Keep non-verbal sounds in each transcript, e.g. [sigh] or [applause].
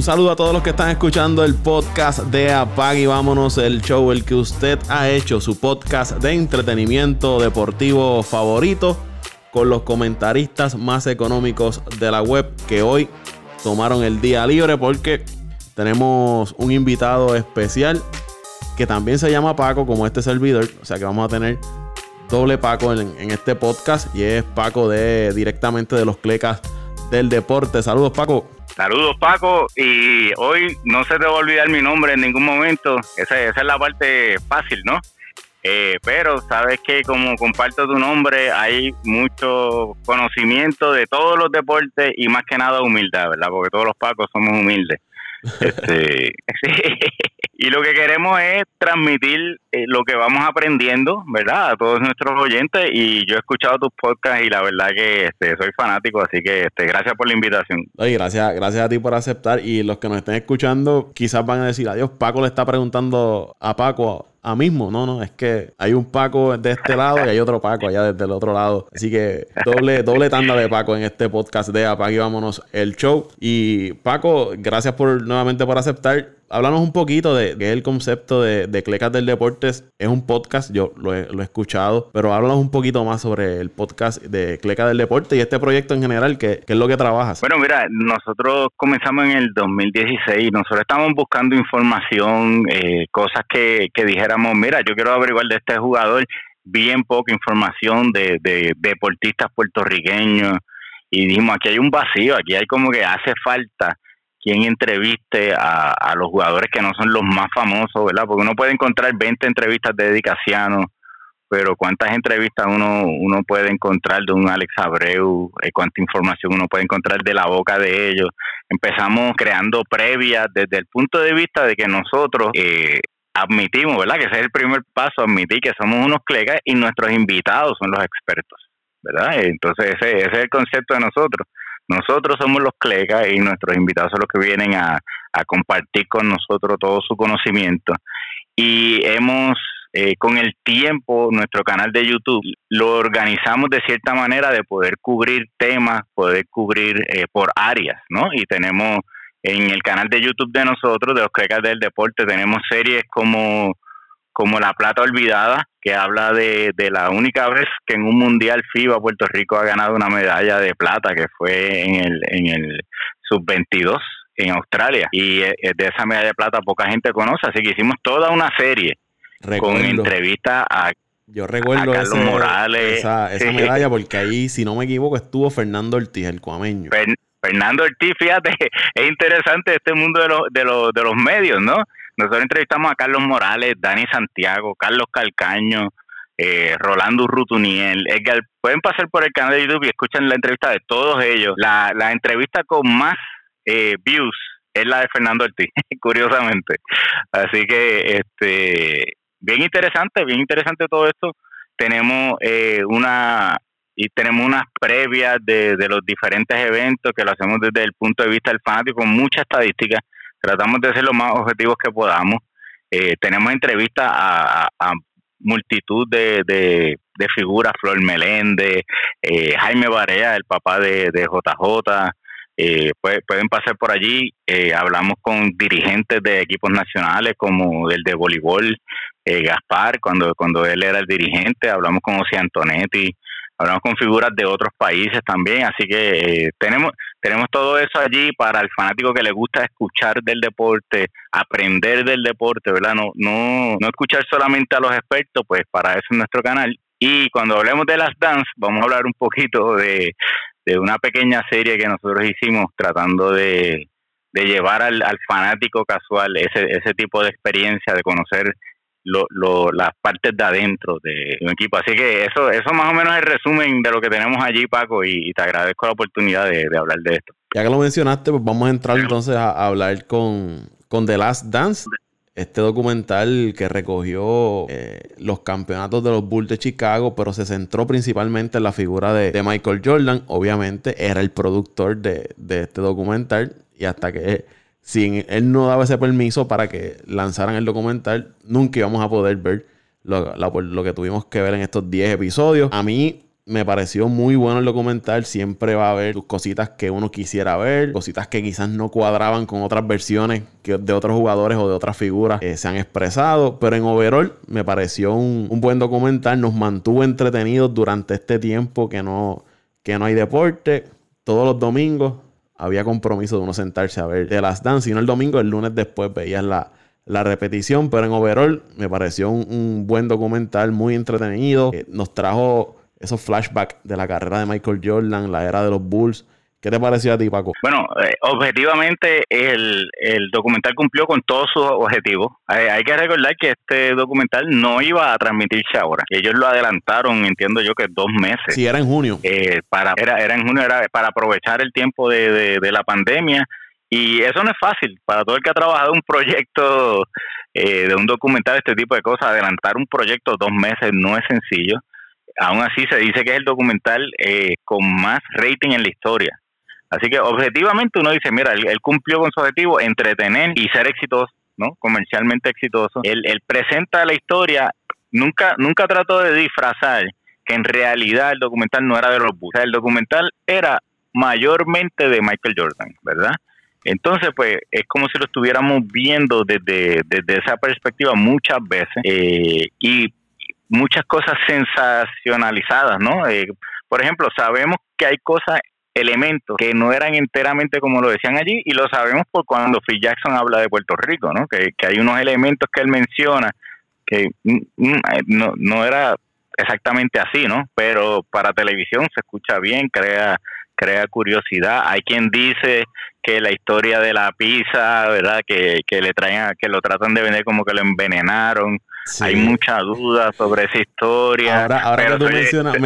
Un saludo a todos los que están escuchando el podcast de Apag y vámonos el show, el que usted ha hecho, su podcast de entretenimiento deportivo favorito, con los comentaristas más económicos de la web que hoy tomaron el día libre porque tenemos un invitado especial que también se llama Paco, como este servidor. O sea que vamos a tener doble Paco en, en este podcast y es Paco de directamente de los Clecas del Deporte. Saludos, Paco. Saludos Paco y hoy no se te va a olvidar mi nombre en ningún momento, esa, es la parte fácil, ¿no? Eh, pero sabes que como comparto tu nombre hay mucho conocimiento de todos los deportes y más que nada humildad, ¿verdad? Porque todos los Pacos somos humildes. Este, [laughs] Y lo que queremos es transmitir eh, lo que vamos aprendiendo, ¿verdad? A todos nuestros oyentes. Y yo he escuchado tus podcasts y la verdad que este, soy fanático, así que este, gracias por la invitación. Oye, gracias, gracias a ti por aceptar. Y los que nos estén escuchando quizás van a decir, adiós, Paco le está preguntando a Paco a mismo. No, no, es que hay un Paco de este lado y hay otro Paco allá desde el otro lado. Así que doble, doble tanda de Paco en este podcast de Apague y Vámonos el Show. Y Paco, gracias por nuevamente por aceptar háblanos un poquito de el concepto de, de Clecas del Deportes. Es un podcast, yo lo he, escuchado, pero háblanos un poquito más sobre el podcast de Clecas del Deporte y este proyecto en general, ¿qué, es lo que trabajas? Bueno, mira, nosotros comenzamos en el 2016, nosotros estamos buscando información, eh, cosas que, que dijéramos, mira, yo quiero averiguar de este jugador, bien poca información de, de deportistas puertorriqueños y dijimos, aquí hay un vacío, aquí hay como que hace falta quien entreviste a, los jugadores que no son los más famosos, ¿verdad? Porque uno puede encontrar 20 entrevistas de Dedicaciano, pero cuántas entrevistas uno uno puede encontrar de un Alex Abreu, eh, cuánta información uno puede encontrar de la boca de ellos. Empezamos creando previas desde el punto de vista de que nosotros eh, admitimos, ¿verdad? Que ese es el primer paso, admitir que somos unos clegas y nuestros invitados son los expertos, ¿verdad? Entonces ese, ese es el concepto de nosotros. Nosotros somos los clecas y nuestros invitados son los que vienen a, compartir con nosotros todo su conocimiento. Y hemos, eh, con el tiempo, nuestro canal de YouTube lo organizamos de cierta manera de poder cubrir temas, poder cubrir eh, por áreas, ¿no? Y tenemos en el canal de YouTube de nosotros, de los clecas del deporte, tenemos series como como La Plata Olvidada, que habla de, la única vez que en un Mundial FIBA Puerto Rico ha ganado una medalla de plata, que fue en el, en el Sub-22 en Australia. Y eh, de esa medalla de plata poca gente conoce, así que hicimos toda una serie con entrevistas a yo recuerdo Carlos Morales. Esa, medalla porque ahí, si no me equivoco, estuvo Fernando Ortiz, el cuameño. Fernando Ortiz, fíjate, [laughs] es interesante este mundo de, de, de los medios, ¿no? Nosotros entrevistamos a Carlos Morales, Dani Santiago, Carlos Calcaño, eh, Rolando Rutuniel, Edgar. Pueden pasar por el canal de YouTube y escuchan la entrevista de todos ellos. La, entrevista con más eh, views es la de Fernando Ortiz, [laughs] curiosamente. Así que, este, bien interesante, bien interesante todo esto. Tenemos eh, una y tenemos unas previas de, de los diferentes eventos que lo hacemos desde el punto de vista del fanático, con mucha estadística tratamos de ser lo más objetivos que podamos. Eh, tenemos entrevistas a, multitud de, de, figuras, Flor Meléndez, eh, Jaime Barea, el papá de, de JJ, eh, pueden pasar por allí, hablamos con dirigentes de equipos nacionales como el de voleibol, Gaspar, cuando, cuando él era el dirigente, hablamos con José Antonetti, hablamos con figuras de otros países también, así que eh, tenemos tenemos todo eso allí para el fanático que le gusta escuchar del deporte, aprender del deporte, ¿verdad? No no no escuchar solamente a los expertos, pues para eso es nuestro canal. Y cuando hablemos de las dance, vamos a hablar un poquito de, una pequeña serie que nosotros hicimos tratando de, de llevar al, al fanático casual ese, ese tipo de experiencia, de conocer lo, lo, las partes de adentro de un equipo. Así que eso, eso más o menos es el resumen de lo que tenemos allí, Paco, y, te agradezco la oportunidad de, hablar de esto. Ya que lo mencionaste, pues vamos a entrar entonces a, hablar con, con The Last Dance. Este documental que recogió eh, los campeonatos de los Bulls de Chicago, pero se centró principalmente en la figura de, de Michael Jordan. Obviamente era el productor de, de este documental y hasta que si él no daba ese permiso para que lanzaran el documental, nunca íbamos a poder ver lo, que tuvimos que ver en estos 10 episodios. A mí Me pareció muy bueno el documental. Siempre va a haber cositas que uno quisiera ver, cositas que quizás no cuadraban con otras versiones que de otros jugadores o de otras figuras que se han expresado. Pero en overall me pareció un, buen documental. Nos mantuvo entretenidos durante este tiempo que no, que no hay deporte. Todos los domingos había compromiso de uno sentarse a ver de las Dance. Y el domingo, el lunes después veías la, la repetición, pero en overall me pareció un, buen documental, muy entretenido. nos trajo esos flashbacks de la carrera de Michael Jordan, la era de los Bulls. ¿Qué te pareció a ti, Paco? Bueno, eh, objetivamente el, documental cumplió con todos sus objetivos. Hay, que recordar que este documental no iba a transmitirse ahora. Ellos lo adelantaron, entiendo yo, que dos meses. Sí, era en junio. Eh, para, era, era en junio, era para aprovechar el tiempo de, de, la pandemia. Y eso no es fácil. Para todo el que ha trabajado un proyecto eh, de un documental, este tipo de cosas, adelantar un proyecto dos meses no es sencillo aún así se dice que es el documental eh, con más rating en la historia. Así que objetivamente uno dice, mira, él, cumplió con su objetivo, entretener y ser exitoso, ¿no? Comercialmente exitoso. Él, presenta la historia, nunca, nunca trató de disfrazar que en realidad el documental no era de los Bulls. el documental era mayormente de Michael Jordan, ¿verdad? Entonces, pues es como si lo estuviéramos viendo desde, desde esa perspectiva muchas veces eh, y muchas cosas sensacionalizadas, ¿no? Eh, por ejemplo, sabemos que hay cosas, elementos que no eran enteramente como lo decían allí y lo sabemos por cuando Phil Jackson habla de Puerto Rico, ¿no? Que, hay unos elementos que él menciona que mm, mm, eh, no, no era exactamente así, ¿no? Pero para televisión se escucha bien, crea crea curiosidad. Hay quien dice que la historia de la pizza, ¿verdad? Que, que le traen, que lo tratan de vender como que lo envenenaron hay mucha duda sobre esa historia. Ahora, ahora que tú mencionas,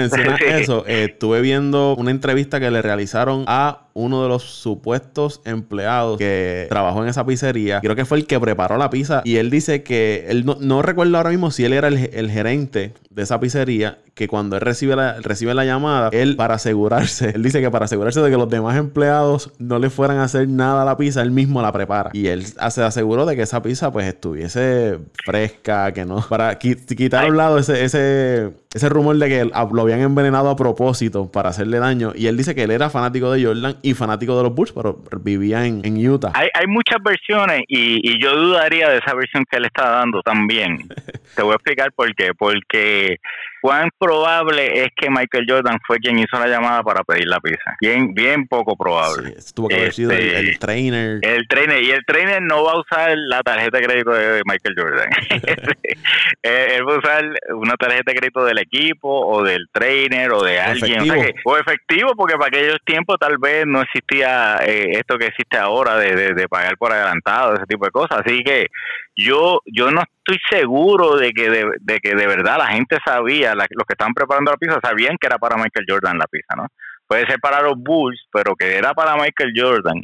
eso, eh, estuve viendo una entrevista que le realizaron a uno de los supuestos empleados que trabajó en esa pizzería. Creo que fue el que preparó la pizza. Y él dice que él no, recuerdo ahora mismo si él era el, gerente de esa pizzería. Que cuando él recibe la, recibe la llamada, él para asegurarse, [laughs] él dice que para asegurarse de que los demás empleados no le fueran a hacer nada a la pizza, él mismo la prepara. Y él se aseguró de que esa pizza pues estuviese fresca, que no. Para quitar a un lado ese, ese, ese rumor de que lo habían envenenado a propósito para hacerle daño. Y él dice que él era fanático de Jordan y fanático de los Bulls, pero vivía en, Utah. Hay, hay muchas versiones y, yo dudaría de esa versión que él está dando también. [laughs] Te voy a explicar por qué. Porque cuán probable es que Michael Jordan fue quien hizo la llamada para pedir la pizza. Bien, bien poco probable. estuvo que haber sido el, este, trainer. El trainer. Y el trainer no va a usar la tarjeta de crédito de Michael Jordan. [laughs] [laughs] él va a usar una tarjeta de crédito del equipo o del trainer o de alguien. O, efectivo, porque para aquellos tiempos tal vez no existía eh, esto que existe ahora de, de, pagar por adelantado, ese tipo de cosas. Así que yo yo no estoy seguro de que de, que de verdad la gente sabía, los que estaban preparando la pizza sabían que era para Michael Jordan la pizza, ¿no? Puede ser para los Bulls, pero que era para Michael Jordan,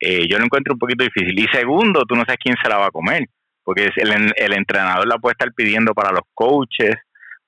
eh, yo lo encuentro un poquito difícil. Y segundo, tú no sabes quién se la va a comer, porque el, el entrenador la puede estar pidiendo para los coaches,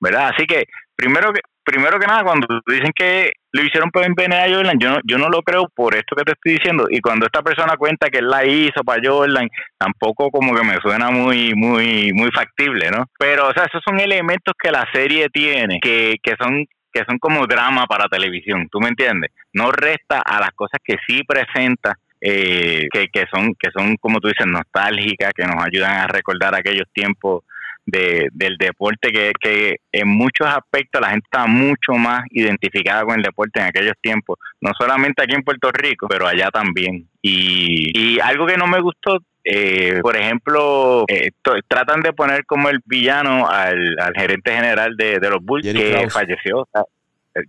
¿verdad? Así que primero que primero que nada, cuando dicen que lo hicieron por envenenar a Jordan, yo no, yo no lo creo por esto que te estoy diciendo. Y cuando esta persona cuenta que él la hizo para Jordan, tampoco como que me suena muy, muy, muy factible, ¿no? Pero, o sea, esos son elementos que la serie tiene, que, que son que son como drama para televisión, ¿tú me entiendes? No resta a las cosas que sí presenta eh, que, que son que son como tú dices nostálgicas que nos ayudan a recordar aquellos tiempos de, del deporte que, que en muchos aspectos la gente está mucho más identificada con el deporte en aquellos tiempos, no solamente aquí en Puerto Rico, pero allá también. Y, y algo que no me gustó, eh, por ejemplo, eh, tratan de poner como el villano al, al gerente general de, de los Bulls que falleció.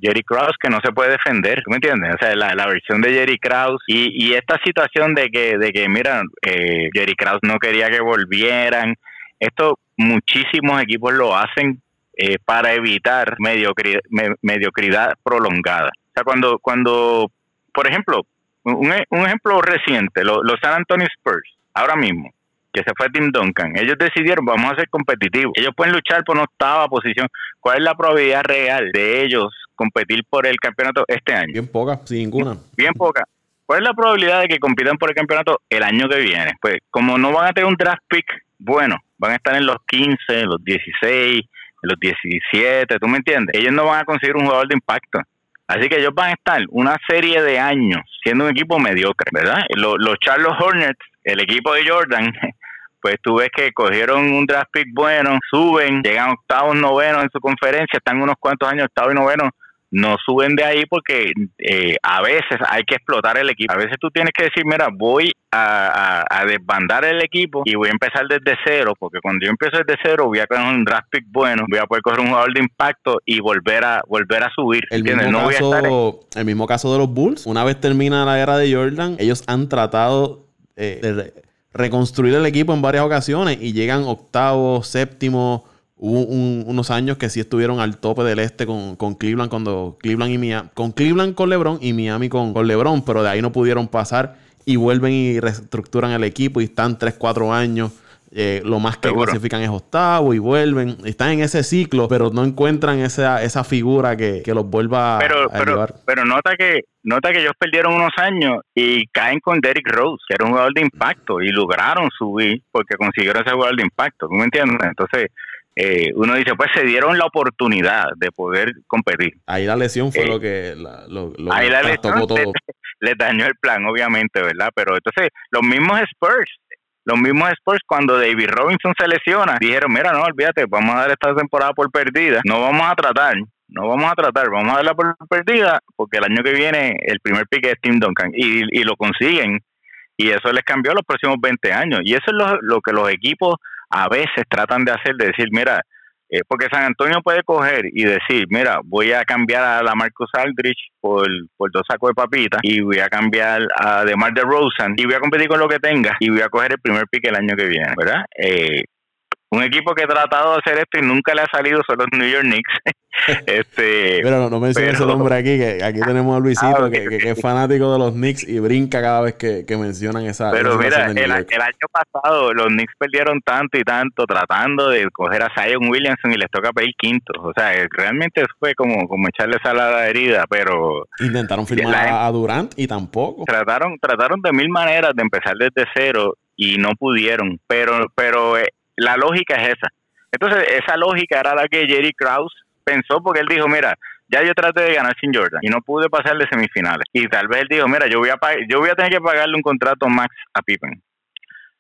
Jerry Krause que no se puede defender, ¿tú me entiendes? O sea, la, la versión de Jerry Krause y, y esta situación de que, de que mira, eh, Jerry Krause no quería que volvieran, esto muchísimos equipos lo hacen eh, para evitar mediocridad, mediocridad prolongada. O sea, cuando, cuando por ejemplo, un, ejemplo reciente, los, San Antonio Spurs, ahora mismo, que se fue Tim Duncan, ellos decidieron, vamos a ser competitivos. Ellos pueden luchar por una octava posición. ¿Cuál es la probabilidad real de ellos competir por el campeonato este año? Bien poca, sin ninguna. Bien poca. ¿Cuál es la probabilidad de que compitan por el campeonato el año que viene? Pues como no van a tener un draft pick bueno, van a estar en los 15, los 16, en los 17, ¿tú me entiendes? Ellos no van a conseguir un jugador de impacto. Así que ellos van a estar una serie de años siendo un equipo mediocre, ¿verdad? Los, los Charlotte Hornets, el equipo de Jordan, [laughs] pues tú ves que cogieron un draft pick bueno, suben, llegan octavos, novenos en su conferencia, están unos cuantos años octavos y novenos, no suben de ahí porque eh, a veces hay que explotar el equipo. A veces tú tienes que decir, mira, voy a, desbandar el equipo y voy a empezar desde cero, porque cuando yo empiezo desde cero voy a coger un draft pick bueno, voy a poder coger un jugador de impacto y volver a volver a subir. El mismo, caso, el mismo caso de los Bulls, una vez termina la era de Jordan, ellos han tratado eh, de reconstruir el equipo en varias ocasiones y llegan octavo, séptimo. Hubo unos años que sí estuvieron al tope del este con, Cleveland cuando Cleveland y Miami, con Cleveland con LeBron y Miami con, con LeBron, pero de ahí no pudieron pasar y vuelven y reestructuran el equipo y están 3, 4 años eh, lo más que clasifican es octavo y vuelven. Están en ese ciclo, pero no encuentran esa, esa figura que, los vuelva pero, a, pero, Pero nota que, nota que ellos perdieron unos años y caen con Derrick Rose, que era un jugador de impacto, y lograron subir porque consiguieron ese jugador de impacto. ¿Tú me entiendes? Entonces, eh, uno dice, pues se dieron la oportunidad de poder competir. Ahí la lesión fue eh, lo que lo, ahí la lesión todo. [laughs] Les, dañó el plan, obviamente, ¿verdad? Pero entonces, los mismos Spurs los mismos Spurs, cuando David Robinson se lesiona, dijeron, mira, no, olvídate, vamos a dar esta temporada por perdida, no vamos a tratar, no vamos a tratar, vamos a darla por perdida, porque el año que viene el primer pique es Tim Duncan, y, y lo consiguen, y eso les cambió los próximos 20 años, y eso es lo, lo que los equipos a veces tratan de hacer, de decir, mira, eh, porque San Antonio puede coger y decir, mira, voy a cambiar a la Marcus Aldrich por, por dos sacos de papitas y voy a cambiar a DeMar DeRozan y voy a competir con lo que tenga y voy a coger el primer pick el año que viene, ¿verdad? Eh, un equipo que ha tratado de hacer esto y nunca le ha salido son los New York Knicks. [laughs] este, pero no, no menciones ese nombre aquí, que aquí tenemos a Luisito, ah, que, es fanático de los Knicks y brinca cada vez que, mencionan esa. Pero mira, el, año pasado los Knicks perdieron tanto y tanto tratando de coger a Zion Williamson y les toca pedir quinto. O sea, realmente fue como, como echarle sal a la herida, pero. Intentaron firmar a Durant y tampoco. Trataron, trataron de mil maneras de empezar desde cero y no pudieron, pero, pero eh, la lógica es esa. Entonces, esa lógica era la que Jerry Krause pensó porque él dijo, mira, ya yo traté de ganar sin Jordan y no pude pasar de semifinales. Y tal vez él dijo, mira, yo voy a yo voy a tener que pagarle un contrato max a Pippen.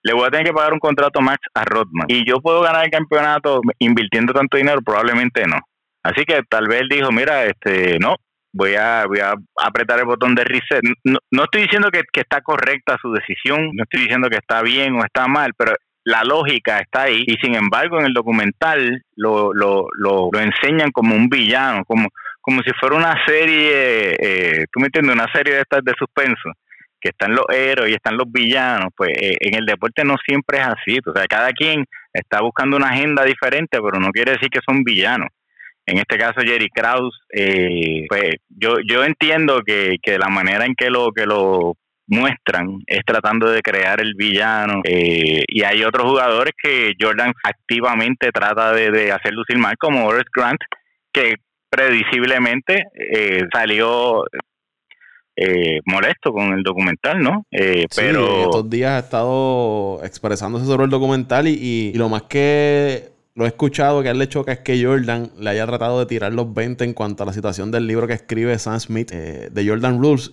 Le voy a tener que pagar un contrato max a Rodman. Y yo puedo ganar el campeonato invirtiendo tanto dinero, probablemente no. Así que tal vez él dijo, mira, este, no, voy a, voy a apretar el botón de reset. No, no estoy diciendo que, que, está correcta su decisión, no estoy diciendo que está bien o está mal, pero la lógica está ahí y sin embargo en el documental lo, lo, lo, enseñan como un villano, como, como si fuera una serie, eh, tú me entiendes, una serie de estas de suspenso, que están los héroes y están los villanos, pues eh, en el deporte no siempre es así, o sea, cada quien está buscando una agenda diferente, pero no quiere decir que son villanos. En este caso Jerry Krause, eh, pues yo yo entiendo que, que la manera en que lo que lo muestran es tratando de crear el villano eh, y hay otros jugadores que Jordan activamente trata de, hacer lucir mal como Horace Grant que prediciblemente eh, salió eh, molesto con el documental, ¿no? pero estos días ha estado expresándose sobre el documental y lo más que lo he escuchado que a él le choca es que Jordan le haya tratado de tirar los 20 en cuanto a la situación del libro que escribe Sam Smith eh, de Jordan Rules.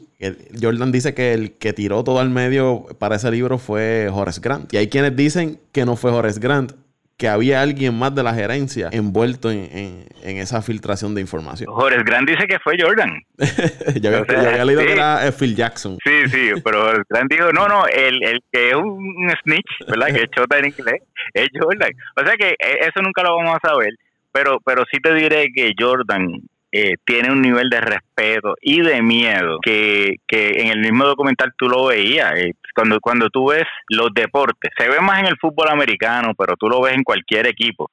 Jordan dice que el que tiró todo al medio para ese libro fue Horace Grant. Y hay quienes dicen que no fue Horace Grant, que había alguien más de la gerencia envuelto en, esa filtración de información. Horace Grant dice que fue Jordan. [laughs] yo, había, leído que era eh, Phil Jackson. Sí, sí, [laughs] pero Horace Grant dijo, no, no, el, el que es un snitch, ¿verdad? que es chota en inglés, es Jordan. O sea que eh, eso nunca lo vamos a saber, pero, pero sí te diré que Jordan eh, tiene un nivel de respeto y de miedo que, que en el mismo documental tú lo veías. Eh, cuando, cuando tú ves los deportes, se ve más en el fútbol americano, pero tú lo ves en cualquier equipo.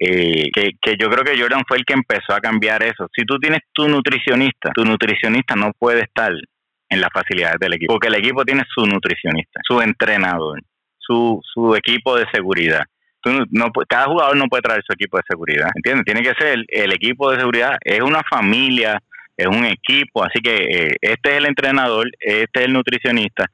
Eh, que, que yo creo que Jordan fue el que empezó a cambiar eso. Si tú tienes tu nutricionista, tu nutricionista no puede estar en las facilidades del equipo, porque el equipo tiene su nutricionista, su entrenador, su, su equipo de seguridad no, cada jugador no puede traer su equipo de seguridad, ¿entiendes? Tiene que ser el, equipo de seguridad, es una familia, es un equipo, así que eh, este es el entrenador, este es el nutricionista.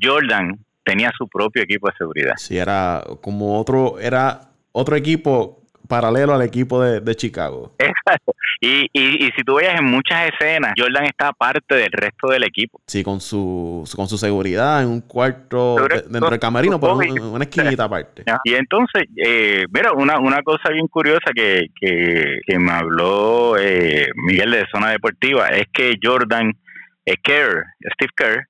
Jordan tenía su propio equipo de seguridad. Sí, era como otro, era otro equipo paralelo al equipo de, Chicago. Exacto. Y, y, y, si tú veas en muchas escenas, Jordan está aparte del resto del equipo. Sí, con su, con su seguridad en un cuarto dentro del camerino, por una esquinita [laughs] aparte. Y entonces, eh, mira, una, una cosa bien curiosa que, que, que me habló eh, Miguel de Zona Deportiva es que Jordan, eh, Kerr, Steve Kerr,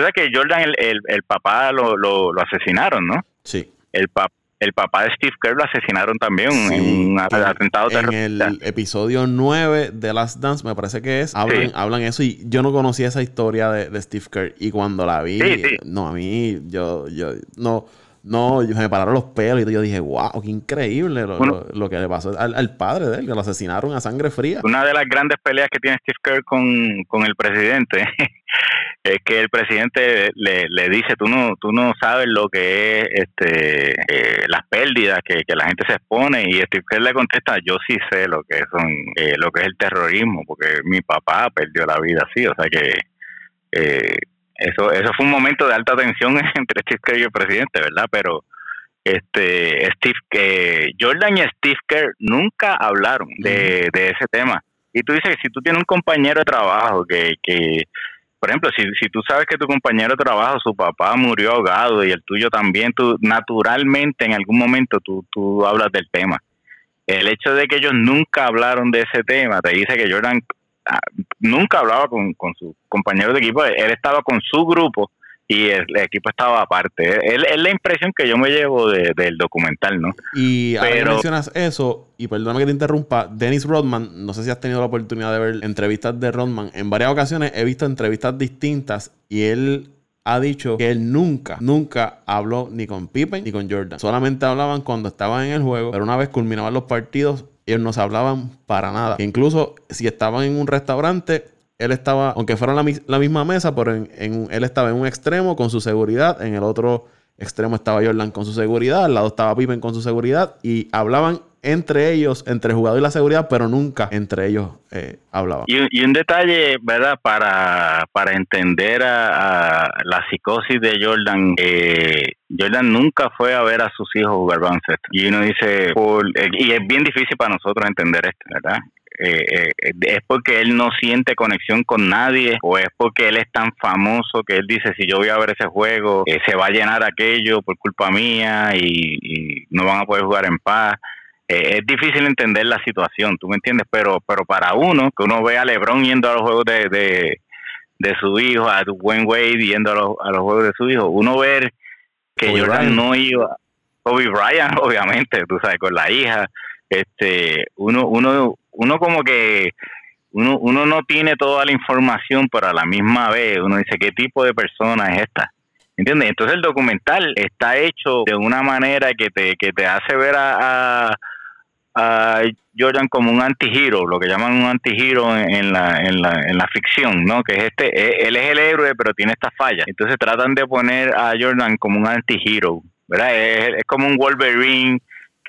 tú sabes que Jordan, el, el, el papá lo, lo, lo asesinaron, ¿no? Sí. El papá el papá de Steve Kerr lo asesinaron también en un atentado terrorista. En el episodio 9 de Last Dance, me parece que es, hablan, hablan eso y yo no conocía esa historia de, Steve Kerr y cuando la vi, no, a mí, yo, yo, no, no, me pararon los pelos y yo dije, wow, qué increíble lo, que le pasó al, padre de él, que lo asesinaron a sangre fría. Una de las grandes peleas que tiene Steve Kerr con, con el presidente es que el presidente le, le dice, tú no tú no sabes lo que es este eh, las pérdidas que, la gente se expone y Steve Kerr le contesta, yo sí sé lo que son eh, lo que es el terrorismo, porque mi papá perdió la vida así, o sea que... Eh, eso eso fue un momento de alta tensión [laughs] entre Steve Kerr y el presidente, ¿verdad? Pero este Steve eh, Jordan y Steve Kerr nunca hablaron de, ese tema. Y tú dices que si tú tienes un compañero de trabajo que, que por ejemplo, si, si tú sabes que tu compañero de trabajo, su papá murió ahogado y el tuyo también, tú naturalmente en algún momento tú, tú hablas del tema. El hecho de que ellos nunca hablaron de ese tema te dice que Jordan Ah, nunca hablaba con, con sus compañeros de equipo, él estaba con su grupo y el, equipo estaba aparte. Es, la impresión que yo me llevo del documental, ¿no? Y ahora mencionas eso, y perdóname que te interrumpa, Dennis Rodman, no sé si has tenido la oportunidad de ver entrevistas de Rodman, en varias ocasiones he visto entrevistas distintas y él ha dicho que él nunca, nunca habló ni con Pippen ni con Jordan. Solamente hablaban cuando estaban en el juego, pero una vez culminaban los partidos, ellos no se hablaban para nada. incluso si estaban en un restaurante, él estaba, aunque fueran la, la misma mesa, pero en, él estaba en un extremo con su seguridad, en el otro extremo estaba Jordan con su seguridad, al lado estaba Pippen con su seguridad y hablaban entre ellos, entre el jugador y la seguridad, pero nunca entre ellos eh, hablaban. Y, un detalle, ¿verdad? Para, para entender a, la psicosis de Jordan, eh, Jordan nunca fue a ver a sus hijos jugar baloncesto. Y uno dice, eh, y es bien difícil para nosotros entender esto, ¿verdad? Es porque él no siente conexión con nadie o es porque él es tan famoso que él dice si yo voy a ver ese juego se va a llenar aquello por culpa mía y no van a poder jugar en paz eh, es difícil entender la situación, ¿tú me entiendes? Pero pero para uno, que uno ve a LeBron yendo a los juegos de, de, su hijo, a Wayne Wade yendo a los, a los juegos de su hijo, uno ver que Jordan no iba, Kobe Bryant, [laughs] obviamente, tú sabes, con la hija, este, uno, uno, uno como que uno, uno no tiene toda la información, pero a la misma vez uno dice, ¿qué tipo de persona es esta? ¿Entiendes? Entonces el documental está hecho de una manera que te, que te hace ver a a Jordan como un antihero, lo que llaman un antihero en, en, la, en, la, en la ficción, ¿no? Que es este, e, él es el héroe, pero tiene esta falla. Entonces tratan de poner a Jordan como un antihero, ¿verdad? Es, como un Wolverine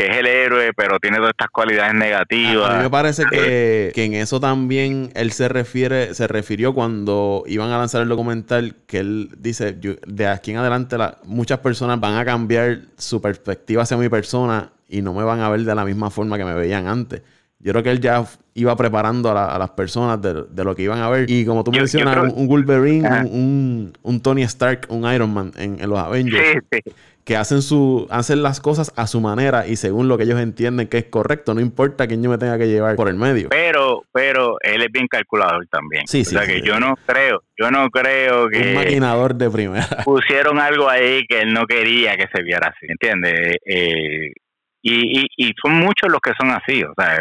que es el héroe, pero tiene todas estas cualidades negativas. A mí me parece que, eh, que, en eso también él se refiere, se refirió cuando iban a lanzar el documental, que él dice, de aquí en adelante la, muchas personas van a cambiar su perspectiva hacia mi persona y no me van a ver de la misma forma que me veían antes. Yo creo que él ya iba preparando a, las personas de, lo que iban a ver. Y como tú mencionas, un, Wolverine, un, Tony Stark, un Iron Man en, los Avengers. Que hacen, su, hacen las cosas a su manera y según lo que ellos entienden que es correcto. No importa quién yo me tenga que llevar por el medio. Pero, pero él es bien calculador también. Sí, sí. O sea que yo no creo, yo no creo que. Un maquinador de primera. [laughs] Pusieron algo ahí que él no quería que se viera así. ¿Entiendes? Eh, y, y, son muchos los que son así, o sea,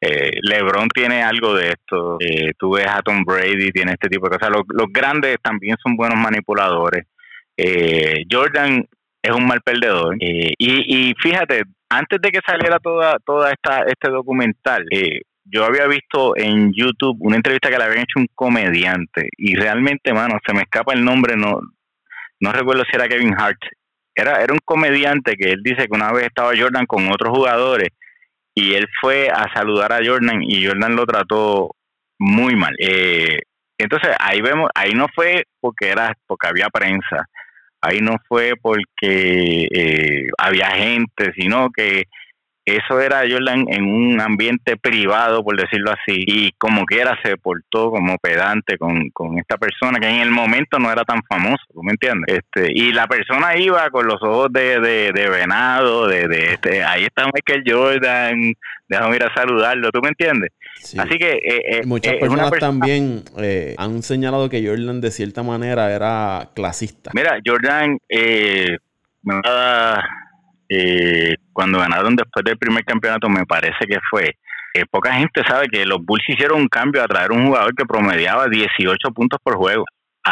eh, LeBron tiene algo de esto, eh, tú ves a Tom Brady, tiene este tipo de cosas, los, los grandes también son buenos manipuladores, eh, Jordan es un mal perdedor, y, y fíjate, antes de que saliera toda, toda esta, este documental, yo había visto en YouTube una entrevista que le habían hecho un comediante, y realmente, mano, se me escapa el nombre, no, no recuerdo si era Kevin Hart, era, era un comediante que él dice que una vez estaba Jordan con otros jugadores y él fue a saludar a Jordan y Jordan lo trató muy mal. Eh, entonces ahí vemos, ahí no fue porque era porque había prensa, ahí no fue porque eh, había gente, sino que eso era Jordan en un ambiente privado, por decirlo así, y como quiera se portó como pedante con, con esta persona que en el momento no era tan famoso, ¿tú me entiendes? Este, y la persona iba con los ojos de, de, venado, de, de este, ahí está Michael Jordan, déjame ir a saludarlo, ¿tú me entiendes? Así que... Eh, eh, Muchas personas también eh, han señalado que Jordan de cierta manera era clasista. Mira, Jordan... Eh, eh, cuando ganaron después del primer campeonato, me parece que fue. Eh, poca gente sabe que los Bulls hicieron un cambio a traer un jugador que promediaba 18 puntos por juego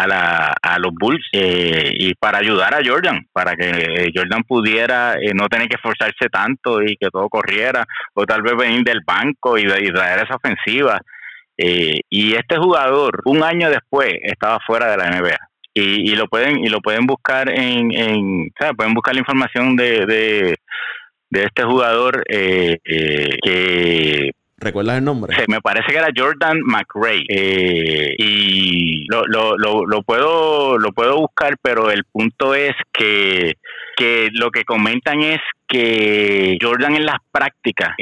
a, la, a los Bulls eh, y para ayudar a Jordan, para que Jordan pudiera no tener que esforzarse tanto y que todo corriera, o tal vez venir del banco y, y traer esa ofensiva. y este jugador, un año después, estaba fuera de la NBA y, lo pueden y lo pueden buscar en, en pueden buscar la información de, de, este jugador eh, eh, que ¿Recuerdas el nombre? me parece que era Jordan McRae. Eh, y lo, lo, lo, lo, puedo lo puedo buscar, pero el punto es que, que lo que comentan es que Jordan en las prácticas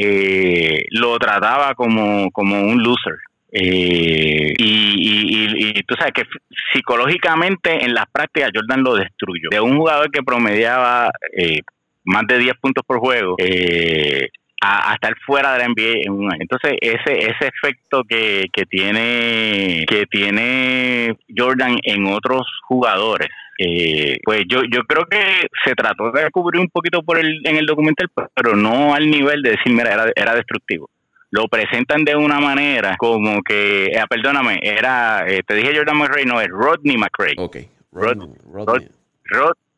lo trataba como, como un loser. Eh, y, tú sabes que psicológicamente en las prácticas Jordan lo destruyó. De un jugador que promediaba eh, más de 10 puntos por juego eh, a, estar fuera de la NBA en un año. Entonces ese ese efecto que, que tiene que tiene Jordan en otros jugadores pues yo yo creo que se trató de cubrir un poquito por el en el documental pero no al nivel de decir mira era, era destructivo lo presentan de una manera como que, eh, perdóname, era, eh, te dije Jordan McRae, no, es Rodney McRae. Ok, Rodney,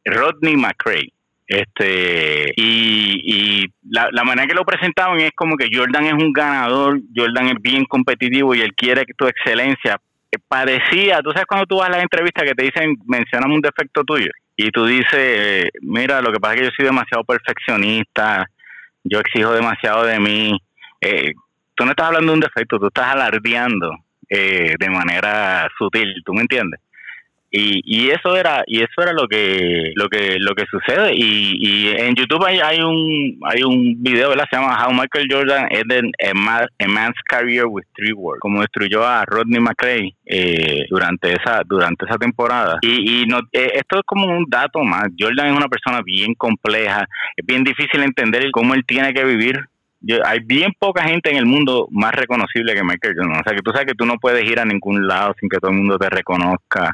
Rodney. McRae. Este, y, y la, la, manera que lo presentaban es como que Jordan es un ganador, Jordan es bien competitivo y él quiere tu excelencia. Eh, parecía, tú sabes cuando tú vas a las entrevistas que te dicen, mencioname un defecto tuyo, y tú dices, mira, lo que pasa es que yo soy demasiado perfeccionista, yo exijo demasiado de mí. Eh, tú no estás hablando de un defecto, tú estás alardeando eh, de manera sutil, ¿tú me entiendes? Y, y eso era y eso era lo que lo que lo que sucede y, y en YouTube hay, hay un hay un video ¿verdad? se llama How Michael Jordan ended a, man's career with three words como destruyó a Rodney McRae eh, durante esa durante esa temporada y, y no eh, esto es como un dato más Jordan es una persona bien compleja es bien difícil entender cómo él tiene que vivir hay bien poca gente en el mundo más reconocible que Michael Jordan. O sea, que tú sabes que tú no puedes ir a ningún lado sin que todo el mundo te reconozca.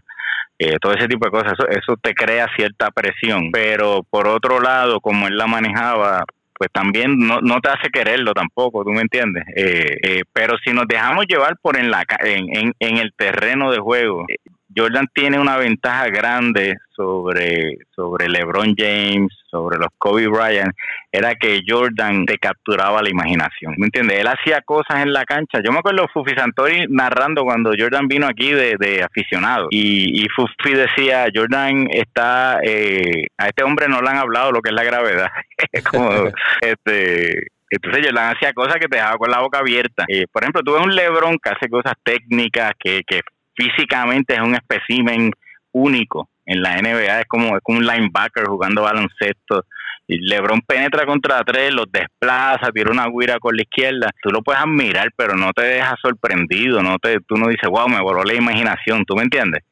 Eh, todo ese tipo de cosas, eso, eso te crea cierta presión. Pero por otro lado, como él la manejaba, pues también no, no te hace quererlo tampoco, ¿tú me entiendes? Eh, eh, pero si nos dejamos llevar por en, la, en, en, en el terreno de juego, Jordan tiene una ventaja grande sobre, sobre LeBron James, sobre los Kobe Bryant, era que Jordan te capturaba la imaginación. ¿Me entiendes? Él hacía cosas en la cancha. Yo me acuerdo Fufi Santori narrando cuando Jordan vino aquí de, aficionado. Y, y, Fufi decía, Jordan está, eh, a este hombre no le han hablado lo que es la gravedad. [laughs] Como, [laughs] este, entonces Jordan hacía cosas que te dejaba con la boca abierta. Eh, por ejemplo, tú ves un LeBron que hace cosas técnicas, que, que físicamente es un espécimen único en la NBA, es como, es como un linebacker jugando baloncesto. Y LeBron penetra contra tres, los desplaza, tira una guira con la izquierda. Tú lo puedes admirar, pero no te dejas sorprendido, no te, tú no dices, wow, me voló la imaginación, ¿tú me entiendes?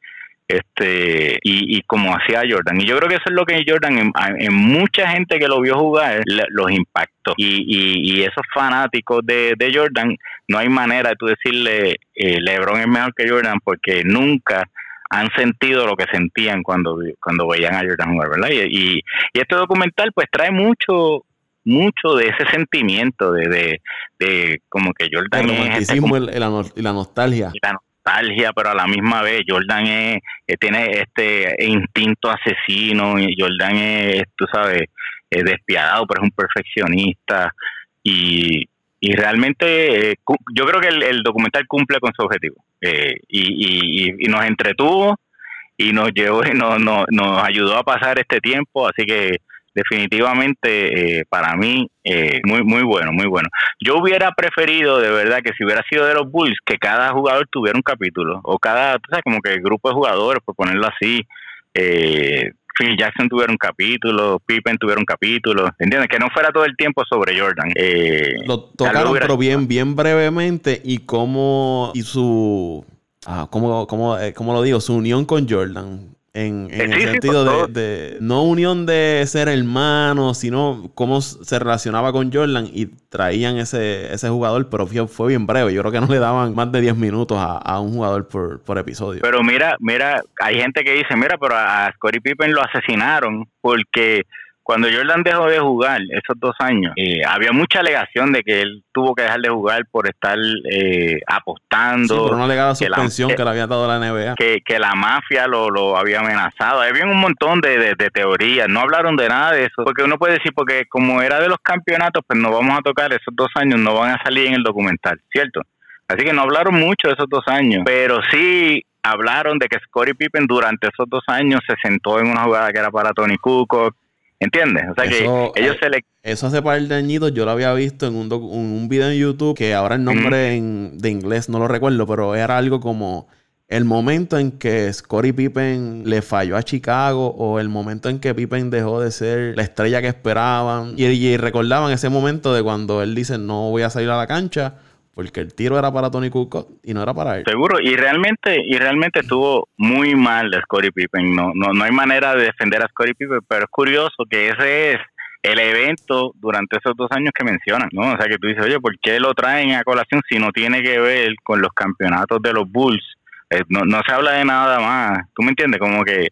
Este y, y como hacía Jordan. Y yo creo que eso es lo que Jordan en, mucha gente que lo vio jugar los impactó. Y, y, esos fanáticos de, Jordan no hay manera de tú decirle eh, LeBron es mejor que Jordan porque nunca han sentido lo que sentían cuando cuando veían a Jordan jugar verdad y, y, este documental pues trae mucho mucho de ese sentimiento de, de, como que Jordan el este romanticismo y la, nostalgia nostalgia, pero a la misma vez Jordan es, eh, tiene este instinto asesino, y Jordan es, tú sabes, es despiadado, pero es un perfeccionista y, y realmente eh, yo creo que el, documental cumple con su objetivo eh, y, y, y, nos entretuvo y nos llevó y nos, nos, nos ayudó a pasar este tiempo, así que definitivamente eh, para mí eh, muy muy bueno, muy bueno. Yo hubiera preferido de verdad que si hubiera sido de los Bulls que cada jugador tuviera un capítulo o cada, tú sabes, como que el grupo de jugadores, por ponerlo así, eh, Phil Jackson tuviera un capítulo, Pippen tuviera un capítulo, ¿entiendes? Que no fuera todo el tiempo sobre Jordan. Eh, lo tocaron, pero bien, bien brevemente y cómo y su, ah, cómo, cómo, eh, cómo lo digo, su unión con Jordan. En, en el sentido de, no unión de ser hermano, sino cómo se relacionaba con Jordan y traían ese, ese jugador, pero fue, bien breve. Yo creo que no le daban más de 10 minutos a, un jugador por, por, episodio. Pero mira, mira, hay gente que dice, mira, pero a Scottie Pippen lo asesinaron porque cuando Jordan dejó de jugar esos dos años, eh, había mucha alegación de que él tuvo que dejar de jugar por estar eh, apostando. Sí, por una alegada suspensión que, le había dado la NBA. Que, que la mafia lo, lo, había amenazado. Había un montón de, de, teorías. No hablaron de nada de eso. Porque uno puede decir, porque como era de los campeonatos, pues no vamos a tocar esos dos años, no van a salir en el documental, ¿cierto? Así que no hablaron mucho de esos dos años. Pero sí hablaron de que Scottie Pippen durante esos dos años se sentó en una jugada que era para Tony Kukoc ¿Entiendes? O sea que ellos se le... Eso hace par de añitos yo lo había visto en un, un video en YouTube que ahora el nombre en, de inglés no lo recuerdo, pero era algo como el momento en que Scottie Pippen le falló a Chicago o el momento en que Pippen dejó de ser la estrella que esperaban y, y recordaban ese momento de cuando él dice no voy a salir a la cancha porque el tiro era para Tony Kukoc y no era para él. Seguro, y realmente y realmente estuvo muy mal de Scottie Pippen. No, no, no hay manera de defender a Scottie Pippen, pero es curioso que ese es el evento durante esos dos años que mencionan, ¿no? O sea, que tú dices, oye, ¿por qué lo traen a colación si no tiene que ver con los campeonatos de los Bulls? No, no se habla de nada más. ¿Tú me entiendes? Como que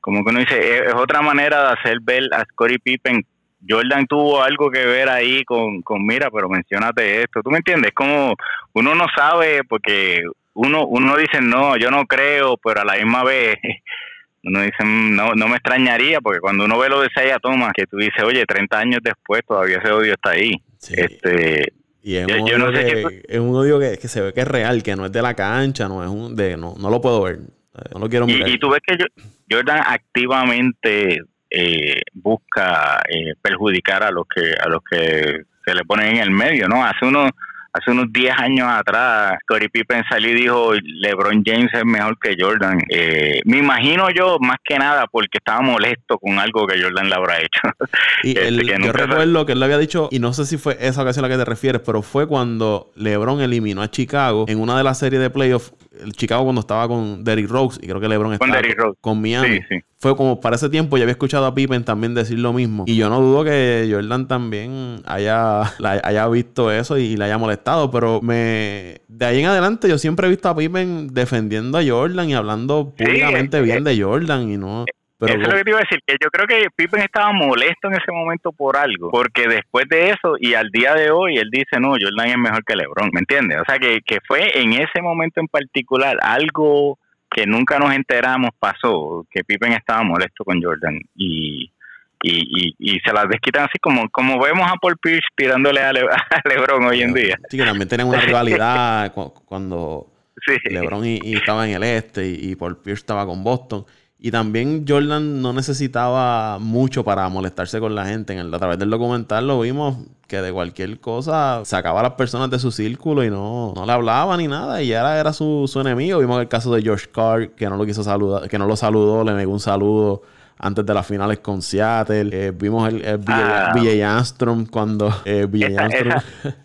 como que uno dice, es, otra manera de hacer ver a Scottie Pippen Jordan tuvo algo que ver ahí con, con mira, pero mencionate esto. ¿Tú me entiendes? Como uno no sabe porque uno uno dice, no, yo no creo, pero a la misma vez [laughs] uno dice, no, no me extrañaría porque cuando uno ve lo de Saya Thomas, que tú dices, oye, 30 años después todavía ese odio está ahí. Este, y es un, odio, que, es un odio que, se ve que es real, que no es de la cancha, no es un de no, no lo puedo ver. No lo quiero mirar. Y, tú ves que Jordan activamente eh, busca eh, perjudicar a los que a los que se le ponen en el medio, ¿no? Hace unos hace unos 10 años atrás, Corey Pippen salió y dijo, LeBron James es mejor que Jordan. Eh, me imagino yo, más que nada, porque estaba molesto con algo que Jordan le habrá hecho. [laughs] Y este, yo recuerdo que él lo había dicho, y no sé si fue esa ocasión a la que te refieres, pero fue cuando LeBron eliminó a Chicago en una de las series de playoffs el Chicago cuando estaba con Derrick Rose, y creo que LeBron estaba con, Miami. Fue como para ese tiempo, ya había escuchado a Pippen también decir lo mismo. Y yo no dudo que Jordan también haya, haya visto eso y le haya molestado, pero me de ahí en adelante yo siempre he visto a Pippen defendiendo a Jordan y hablando públicamente bien de Jordan y no... Eso es lo que te iba a decir, que yo creo que Pippen estaba molesto en ese momento por algo, porque después de eso y al día de hoy él dice, no, Jordan es mejor que LeBron, ¿me entiendes? O sea, que, que fue en ese momento en particular algo que nunca nos enteramos pasó, que Pippen estaba molesto con Jordan y, y, y, se las desquitan así como como vemos a Paul Pierce tirándole a, [laughs] LeBron hoy en día. Sí, que también tienen una rivalidad [laughs] cuando LeBron y, estaba en el este y, y Paul Pierce estaba con Boston. Y también Jordan no necesitaba mucho para molestarse con la gente. En el, a través del documental lo vimos que de cualquier cosa sacaba a las personas de su círculo y no, no le hablaba ni nada. Y era, era su, su enemigo. Vimos el caso de George Carr, que no lo quiso saludar, que no lo saludó, le negó un saludo antes de las finales con Seattle. Eh, vimos el, el ah. Armstrong cuando eh, Armstrong...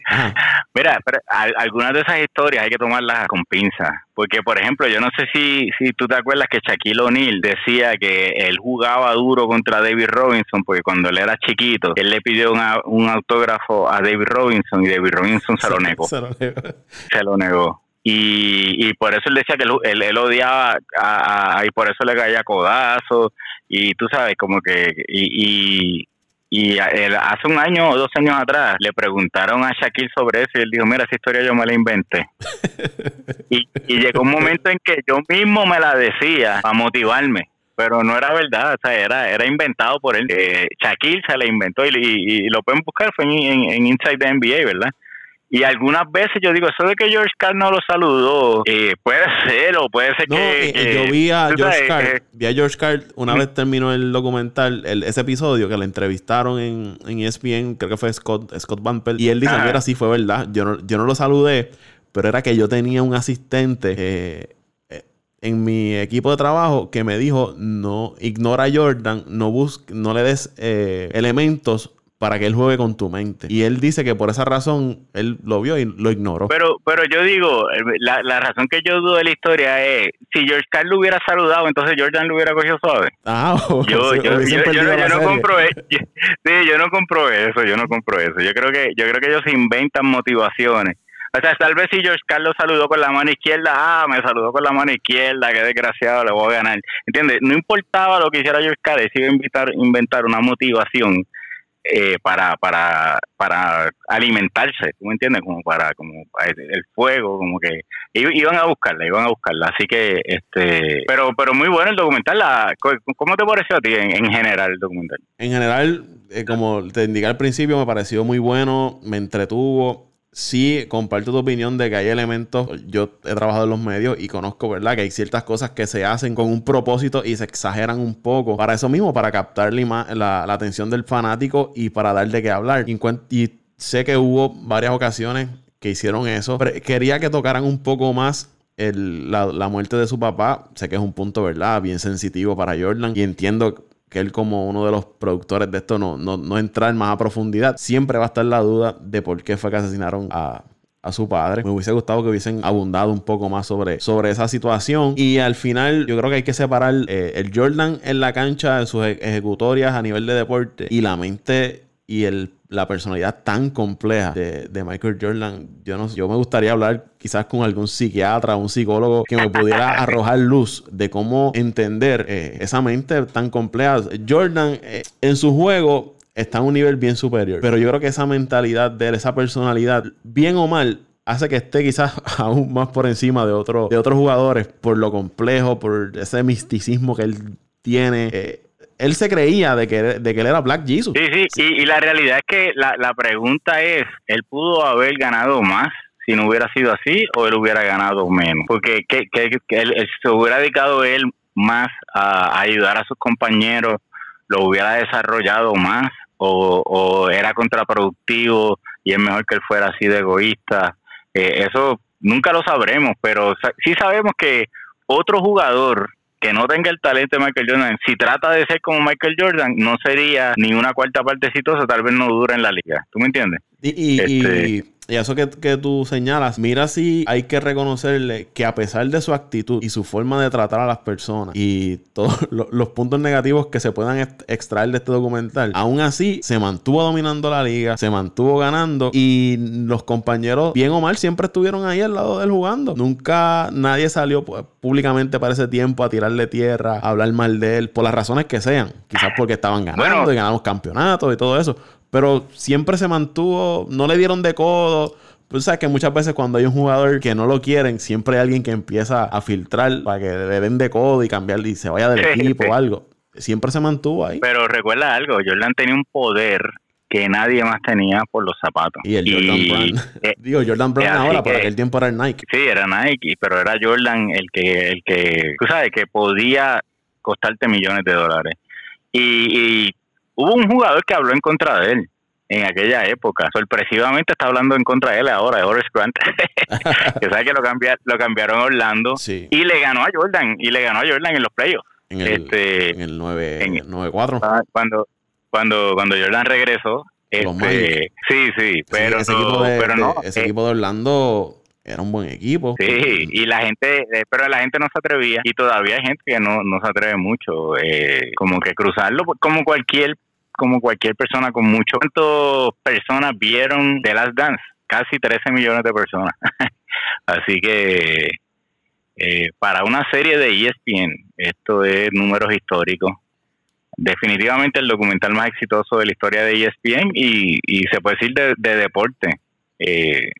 [laughs] Mira, pero, algunas de esas historias hay que tomarlas con pinzas. Porque, por ejemplo, yo no sé si, si tú te acuerdas que Shaquille O'Neal decía que él jugaba duro contra David Robinson, porque cuando él era chiquito, él le pidió un autógrafo a David Robinson y David Robinson se lo negó. se lo negó. [laughs] Se lo negó. Y, y por eso él decía que él, él, odiaba a, y por eso le caía codazos y tú sabes como que y, y, y hace un año o dos años atrás le preguntaron a Shaquille sobre eso y él dijo, mira, esa historia yo me la inventé. [laughs] y, y llegó un momento en que yo mismo me la decía para motivarme pero no era verdad, o sea, era, era inventado por él. Eh, Shaquille se la inventó y, y, lo pueden buscar, fue en, en, en Inside the NBA, ¿verdad? Y algunas veces yo digo, eso de que George Carl no lo saludó, eh, puede ser o puede ser que, eh, Yo vi a George Carl, vi a George Carl una vez terminó el documental, el, ese episodio que le entrevistaron en, en ESPN, creo que fue Scott, Scott Van y él dice, mira, sí fue verdad, yo no, yo no lo saludé, pero era que yo tenía un asistente... Eh, en mi equipo de trabajo que me dijo, no, ignora a Jordan, no, busque, no le des eh, elementos para que él juegue con tu mente. Y él dice que por esa razón él lo vio y lo ignoró. Pero, pero yo digo, la, la razón que yo dudo de la historia es, si George Carl lo hubiera saludado, entonces Jordan lo hubiera cogido suave. Ah, [laughs] yo, yo, yo, no compro eso. sí, yo no compro eso, yo no compro eso. Yo creo que, yo creo que ellos inventan motivaciones. O sea, tal vez si George Carlos saludó con la mano izquierda, ah, me saludó con la mano izquierda, qué desgraciado, le voy a ganar. ¿Entiendes? No importaba lo que hiciera George Carlos, iba a invitar, inventar una motivación eh, para, para, para alimentarse, ¿tú me entiendes? Como para como el fuego, como que iban a buscarla, iban a buscarla. Así que, este, pero pero muy bueno el documental. La, ¿Cómo te pareció a ti en, general el documental? En general, eh, como te indiqué al principio, me pareció muy bueno, me entretuvo sí comparto tu opinión de que hay elementos, yo he trabajado en los medios y conozco, ¿verdad? Que hay ciertas cosas que se hacen con un propósito y se exageran un poco para eso mismo, para captar la, la, atención del fanático y para dar de qué hablar. Y, sé que hubo varias ocasiones que hicieron eso. Pero quería que tocaran un poco más la, la, muerte de su papá. Sé que es un punto, ¿verdad? Bien sensitivo para Jordan. Y entiendo que él como uno de los productores de esto no, no, entrar más a profundidad, siempre va a estar la duda de por qué fue que asesinaron a, su padre. Me hubiese gustado que hubiesen abundado un poco más sobre, sobre esa situación. Y al final, yo creo que hay que separar eh, el Jordan en la cancha, en sus ejecutorias a nivel de deporte y la mente y el la personalidad tan compleja de, Michael Jordan. Yo no yo me gustaría hablar quizás con algún psiquiatra, un psicólogo que me pudiera [laughs] arrojar luz de cómo entender eh, esa mente tan compleja. Jordan eh, en su juego está a un nivel bien superior, pero yo creo que esa mentalidad de él, esa personalidad, bien o mal, hace que esté quizás [laughs] aún más por encima de, otro, de otros jugadores por lo complejo, por ese misticismo que él tiene. Eh, él se creía de que, de que él era Black Jesus. Sí, sí, y, la realidad es que la, la pregunta es, ¿él pudo haber ganado más si no hubiera sido así o él hubiera ganado menos? Porque que, que, él, se hubiera dedicado él más a, ayudar a sus compañeros, lo hubiera desarrollado más o, o era contraproductivo y es mejor que él fuera así de egoísta. Eh, eso nunca lo sabremos, pero sí sabemos que otro jugador que no tenga el talento de Michael Jordan, si trata de ser como Michael Jordan, no sería ni una cuarta parte exitosa, tal vez no dura en la liga. ¿Tú me entiendes? Y, este, y eso que, tú señalas, mira si hay que reconocerle que a pesar de su actitud y su forma de tratar a las personas y todos [laughs] los puntos negativos que se puedan extraer de este documental, aún así se mantuvo dominando la liga, se mantuvo ganando y los compañeros, bien o mal, siempre estuvieron ahí al lado de él jugando. Nunca nadie salió públicamente para ese tiempo a tirarle tierra, a hablar mal de él, por las razones que sean. Quizás porque estaban ganando y ganamos campeonatos y todo eso. Pero siempre se mantuvo, no le dieron de codo. Pues sabes que muchas veces cuando hay un jugador que no lo quieren, siempre hay alguien que empieza a filtrar para que le den de codo y cambiar y se vaya del equipo o algo. Siempre se mantuvo ahí. Pero recuerda algo, Jordan tenía un poder que nadie más tenía por los zapatos. Y el Jordan Brand. Eh, [laughs] Digo, Jordan Brand ahora, pero aquel tiempo era el Nike. Sí, era Nike, pero era Jordan el que, el que, tú sabes, que podía costarte millones de dólares. y hubo un jugador que habló en contra de él en aquella época. Sorpresivamente está hablando en contra de él ahora, de Horace Grant, [laughs] que sabe que lo, lo cambiaron a Orlando y le ganó a Jordan, y le ganó a Jordan en los playoffs. En el, este, en el 9-4. Ah, cuando, cuando, cuando Jordan regresó. Este, sí, sí, pero, ese, equipo de, pero no. ese eh, equipo de Orlando era un buen equipo. Sí, y la gente, eh, pero la gente no se atrevía y todavía hay gente que no, no se atreve mucho, eh, como que cruzarlo, como cualquier como cualquier persona con mucho. ¿Cuántas personas vieron The Last Dance? Casi 13 millones de personas. [laughs] Así que eh, para una serie de ESPN, esto es números históricos. Definitivamente el documental más exitoso de la historia de ESPN y, y se puede decir de, deporte. Eh,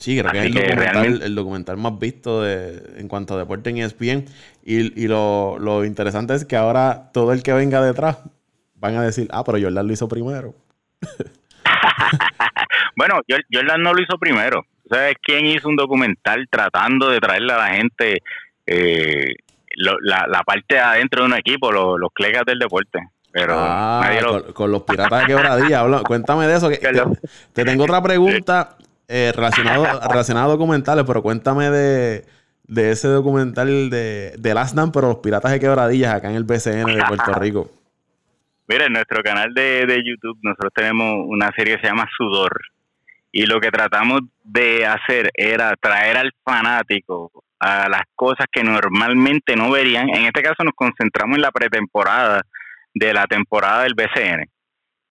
Sí, creo que es el documental, el documental, más visto de, en cuanto a deporte en ESPN. Y, y lo, lo, interesante es que ahora todo el que venga detrás van a decir, ah, pero Jordan lo hizo primero. [laughs] bueno, Jordan no lo hizo primero. ¿Sabes quién hizo un documental tratando de traerle a la gente eh, la, parte de adentro de un equipo, los clegas del deporte? Pero ah, con, los piratas de quebradilla. cuéntame de eso. Que, [laughs] te, tengo otra pregunta [laughs] eh, relacionada [laughs] a documentales, pero cuéntame de, de ese documental de, de Last Dance, pero los piratas de quebradillas acá en el BCN de Puerto [laughs] Rico. Mira, en nuestro canal de, de YouTube nosotros tenemos una serie que se llama Sudor. Y lo que tratamos de hacer era traer al fanático a las cosas que normalmente no verían. En este caso nos concentramos en la pretemporada de la temporada del BCN.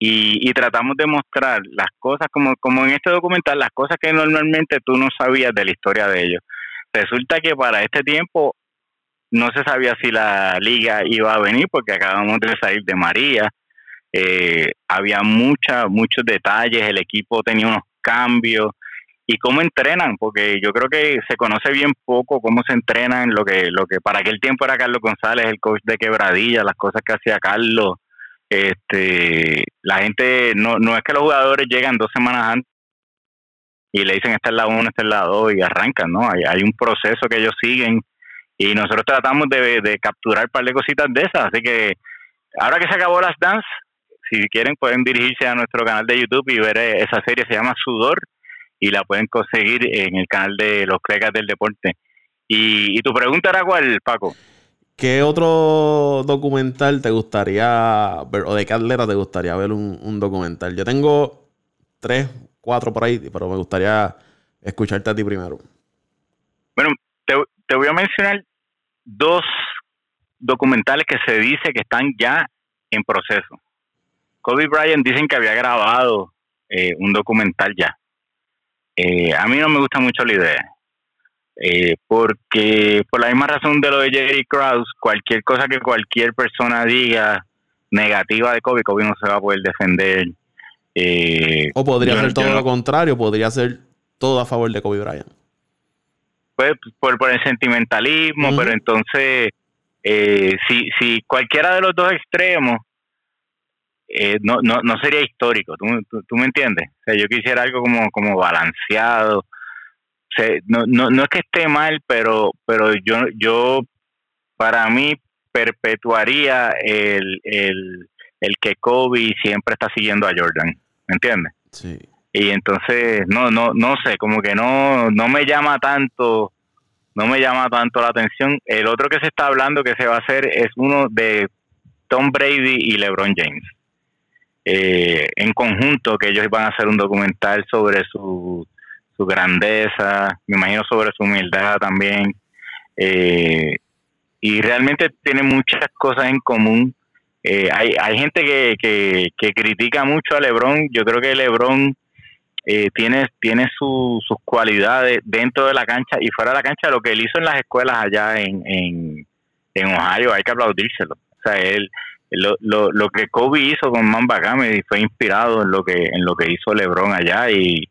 Y, tratamos de mostrar las cosas, como, como en este documental, las cosas que normalmente tú no sabías de la historia de ellos. Resulta que para este tiempo no se sabía si la liga iba a venir porque acabamos de salir de María. Eh, había mucha, muchos detalles, el equipo tenía unos cambios y cómo entrenan, porque yo creo que se conoce bien poco cómo se entrenan, lo que, lo que para aquel tiempo era Carlos González, el coach de quebradilla, las cosas que hacía Carlos. Este, la gente, no, no es que los jugadores llegan dos semanas antes y le dicen esta es la 1, esta es la 2 y arrancan, ¿no? Hay, hay un proceso que ellos siguen y nosotros tratamos de, de capturar un par de cositas de esas, así que ahora que se acabó las dance, si quieren pueden dirigirse a nuestro canal de YouTube y ver eh, esa serie, se llama Sudor y la pueden conseguir en el canal de los Clegas del Deporte. Y, tu pregunta era cuál, Paco. ¿Qué otro documental te gustaría ver, o de qué atleta te gustaría ver un, documental? Yo tengo tres, cuatro por ahí, pero me gustaría escucharte a ti primero. Bueno, te, voy a mencionar dos documentales que se dice que están ya en proceso. Kobe Bryant dicen que había grabado eh, un documental ya. Eh, a mí no me gusta mucho la idea. Eh, porque por la misma razón de lo de Jerry Krause, cualquier cosa que cualquier persona diga negativa de Kobe, Kobe no se va a poder defender. o podría ser todo lo contrario, podría ser todo a favor de Kobe Bryant. Pues por, por el sentimentalismo, pero entonces, si, si cualquiera de los dos extremos eh, no, no, no sería histórico, ¿tú, tú, me entiendes? O sea, yo quisiera algo como, como balanceado. No, no, no es que esté mal, pero, pero yo, yo, para mí, perpetuaría el, el, el que Kobe siempre está siguiendo a Jordan, ¿me entiendes? Sí. Y entonces, no, no, no sé, como que no, no me llama tanto, no me llama tanto la atención. El otro que se está hablando que se va a hacer es uno de Tom Brady y LeBron James eh, en conjunto que ellos iban a hacer un documental sobre su, su grandeza, me imagino sobre su humildad también. Eh, y realmente tiene muchas cosas en común. Eh, hay, hay gente que, que, critica mucho a Lebron. Yo creo que Lebron eh, tiene, tiene sus cualidades dentro de la cancha y fuera de la cancha. Lo que él hizo en las escuelas allá en, en, en Ohio, hay que aplaudírselo. O sea, él, lo, lo, lo que Kobe hizo con Mamba Game fue inspirado en lo que en lo que hizo LeBron allá y,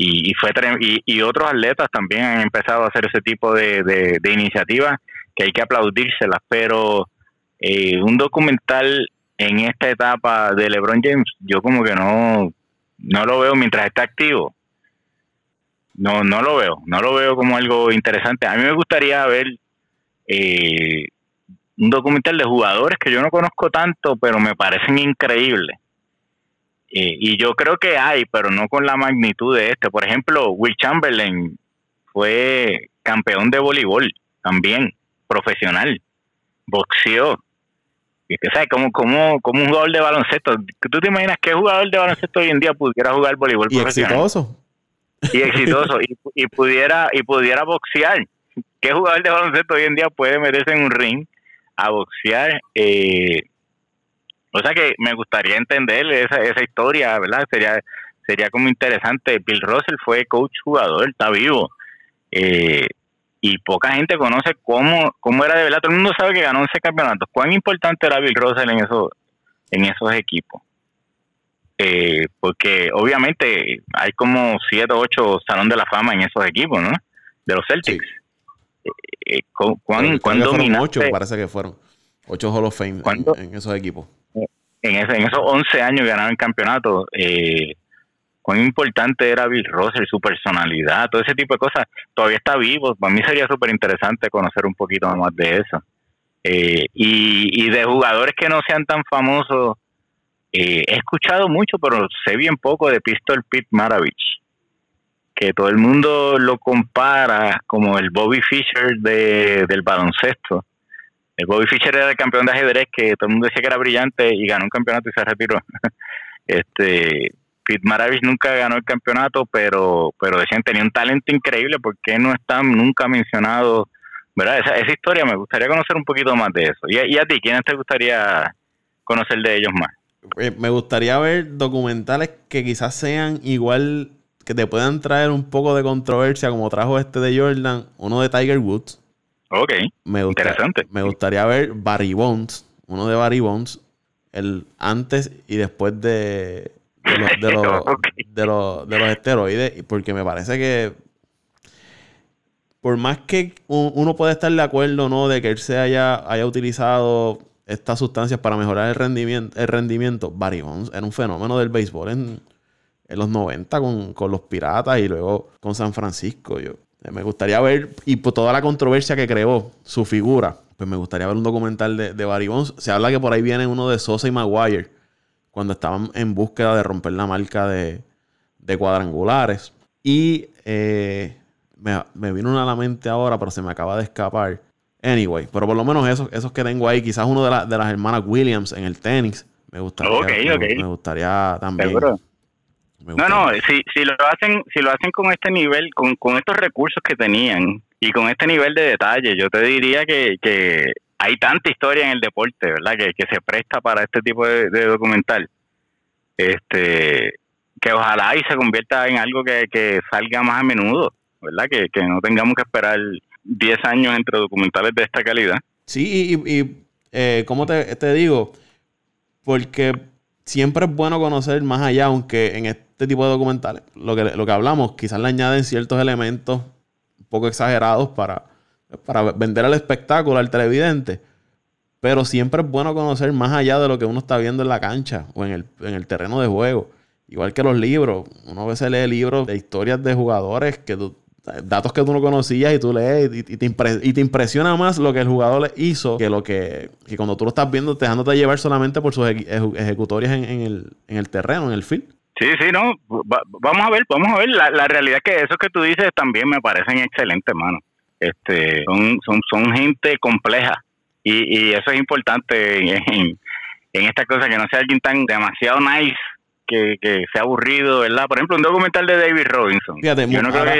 y, fue y, y, otros atletas también han empezado a hacer ese tipo de, de, iniciativas que hay que aplaudírselas pero eh, un documental en esta etapa de LeBron James yo como que no no lo veo mientras está activo no no lo veo no lo veo como algo interesante a mí me gustaría ver eh, un documental de jugadores que yo no conozco tanto, pero me parecen increíbles. Y yo creo que hay, pero no con la magnitud de este. Por ejemplo, Will Chamberlain fue campeón de voleibol también, profesional, boxeó. Y que sabes, como, como, como un jugador de baloncesto. ¿Tú te imaginas qué jugador de baloncesto hoy en día pudiera jugar voleibol y exitoso. Y exitoso. y, y, pudiera, y pudiera boxear. ¿Qué jugador de baloncesto hoy en día puede meterse en un ring a boxear. Eh, o sea que me gustaría entender esa, esa historia, ¿verdad? Sería sería como interesante. Bill Russell fue coach jugador, está vivo. Eh, y poca gente conoce cómo, cómo era de verdad. Todo el mundo sabe que ganó ese campeonato. ¿Cuán importante era Bill Russell en, esos en esos equipos? Eh, porque obviamente hay como siete o ocho salón de la fama en esos equipos, ¿no? De los Celtics. Eh, ¿cuán, Ocho, parece que fueron. Ocho Hall of Fame en, esos equipos. En, en esos 11 años ganaron el campeonato. Eh, cuán importante era Bill Russell, su personalidad, todo ese tipo de cosas. Todavía está vivo. Para mí sería súper interesante conocer un poquito más de eso. Eh, y, de jugadores que no sean tan famosos, eh, he escuchado mucho, pero sé bien poco de Pistol Pete Maravich que todo el mundo lo compara como el Bobby Fischer de, del baloncesto. El Bobby Fischer era el campeón de ajedrez que todo el mundo decía que era brillante y ganó un campeonato y se retiró. [laughs] este Pete Maravich nunca ganó el campeonato, pero pero decían tenía un talento increíble porque no está nunca mencionado, ¿verdad? Esa, esa historia me gustaría conocer un poquito más de eso. ¿Y, y a ti, quiénes te gustaría conocer de ellos más? Eh, me gustaría ver documentales que quizás sean igual, que te puedan traer un poco de controversia, como trajo este de Jordan, uno de Tiger Woods. Ok, me interesante. Me gustaría ver Barry Bonds, uno de Barry Bonds, el antes y después de, de, los, de, los, [laughs] de, los, de los esteroides, porque me parece que por más que uno puede estar de acuerdo no de que él se haya, haya utilizado estas sustancias para mejorar el rendimiento, el rendimiento. Barry Bonds era un fenómeno del béisbol en, los 90 con, los Piratas y luego con San Francisco. Yo, me gustaría ver, y por toda la controversia que creó su figura, pues me gustaría ver un documental de, de Barry Bonds. Se habla que por ahí viene uno de Sosa y Maguire, cuando estaban en búsqueda de romper la marca de, cuadrangulares. Y eh, me, me vino una a la mente ahora, pero se me acaba de escapar Anyway, pero por lo menos esos, esos que tengo ahí, quizás uno de, de las hermanas Williams en el tenis, me gustaría, me, gustaría también. No, no, si, si lo hacen, si lo hacen con este nivel, con, con estos recursos que tenían y con este nivel de detalle, yo te diría que, que hay tanta historia en el deporte, ¿verdad? Que, que se presta para este tipo de, documental. Este, que ojalá y se convierta en algo que, que salga más a menudo, ¿verdad? Que, que no tengamos que esperar 10 años entre documentales de esta calidad. Sí, y, y eh, ¿cómo te, te, digo? Porque siempre es bueno conocer más allá, aunque en este tipo de documentales, lo que, lo que hablamos, quizás le añaden ciertos elementos un poco exagerados para, para vender el espectáculo al televidente. Pero siempre es bueno conocer más allá de lo que uno está viendo en la cancha o en el, en el terreno de juego. Igual que los libros. Uno a veces lee libros de historias de jugadores que tú datos que tú no conocías y tú lees y, te, y te, impresiona más lo que el jugador le hizo que lo que, que cuando tú lo estás viendo dejándote llevar solamente por sus ejecutorias en, el, en el terreno, en el field. Sí, sí, no, vamos a ver, vamos a ver, la, la realidad es que esos que tú dices también me parecen excelentes, mano. Este, son, son, son gente compleja y, y eso es importante en, en, en esta cosa, que no sea alguien tan demasiado nice que, que sea aburrido, ¿verdad? Por ejemplo, un documental de David Robinson. Fíjate,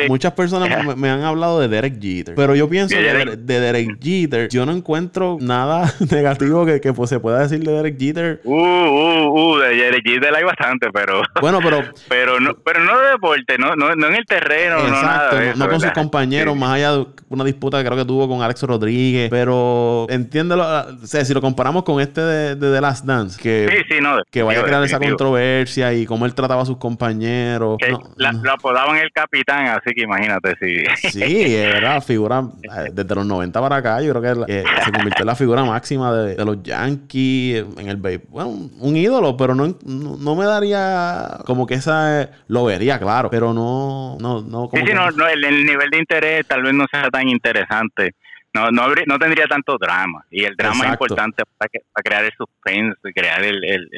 muchas personas [laughs] me, han hablado de Derek Jeter, pero yo pienso de Derek, de Derek Jeter, yo no encuentro nada [laughs] negativo que, que pues, se pueda decir de Derek Jeter. Uh, uh, uh, de Derek Jeter hay bastante, pero... [laughs] Bueno, pero... pero, no, pero no de deporte, no, no, no en el terreno, no nada no, con sus compañeros, más allá de una disputa que creo que tuvo con Alex Rodríguez, pero entiéndelo, o sea, si lo comparamos con este de, de The Last Dance, que, que vaya a crear esa controversia y cómo él trataba a sus compañeros. Lo apodaban el capitán, así que imagínate si. Sí, era figura eh, desde los 90 para acá. Yo creo que se convirtió en la figura máxima de, los Yankees en el béisbol. Bueno, un, ídolo, pero no, no, me daría como que esa. Lo vería, claro, pero no. no, no sí, sí, no, el, nivel de interés tal vez no sea tan interesante no, no, no tendría tanto drama. Y el drama es importante para, crear el suspense, crear el, el,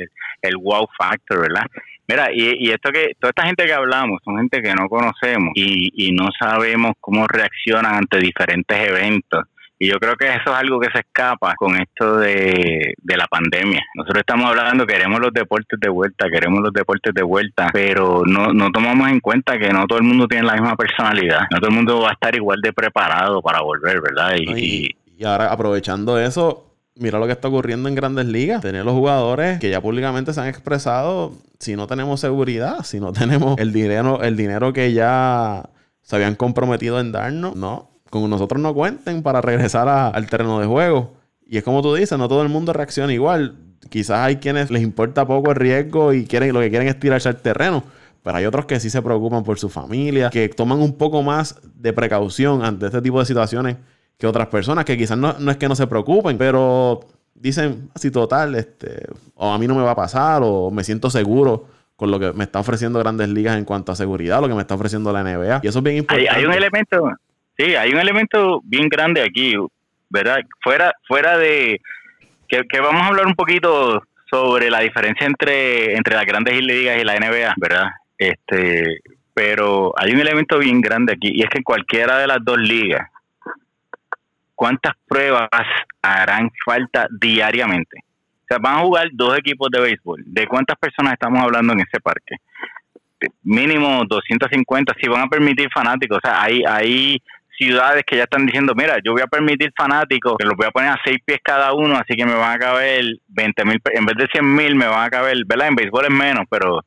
el, wow factor, ¿verdad? Mira, y, y, esto que, toda esta gente que hablamos son gente que no conocemos y, y no sabemos cómo reaccionan ante diferentes eventos. Y yo creo que eso es algo que se escapa con esto de, la pandemia. Nosotros estamos hablando, queremos los deportes de vuelta, queremos los deportes de vuelta, pero no, no tomamos en cuenta que no todo el mundo tiene la misma personalidad. No todo el mundo va a estar igual de preparado para volver, ¿verdad? Y, y, ahora, aprovechando eso, mira lo que está ocurriendo en grandes ligas. Tener los jugadores que ya públicamente se han expresado, si no tenemos seguridad, si no tenemos el dinero, el dinero que ya se habían comprometido en darnos, no con nosotros no cuenten para regresar al terreno de juego. Y es como tú dices, no todo el mundo reacciona igual. Quizás hay quienes les importa poco el riesgo y quieren, lo que quieren es tirarse al terreno. Pero hay otros que sí se preocupan por su familia, que toman un poco más de precaución ante este tipo de situaciones que otras personas, que quizás no, es que no se preocupen, pero dicen así total, este, o a mí no me va a pasar, o me siento seguro con lo que me está ofreciendo grandes ligas en cuanto a seguridad, lo que me está ofreciendo la NBA. Y eso es bien importante. hay un elemento, Sí, hay un elemento bien grande aquí, ¿verdad? Fuera, fuera de que, vamos a hablar un poquito sobre la diferencia entre, entre las grandes ligas y la NBA, ¿verdad? Este, pero hay un elemento bien grande aquí y es que en cualquiera de las dos ligas, ¿cuántas pruebas harán falta diariamente? O sea, van a jugar dos equipos de béisbol. ¿De cuántas personas estamos hablando en ese parque? Mínimo 250, si van a permitir fanáticos. O sea, hay, hay ciudades que ya están diciendo, mira, yo voy a permitir fanáticos, que los voy a poner a seis pies cada uno, así que me van a caber 20 mil, en vez de 100 mil me van a caber, ¿verdad? En béisbol es menos, pero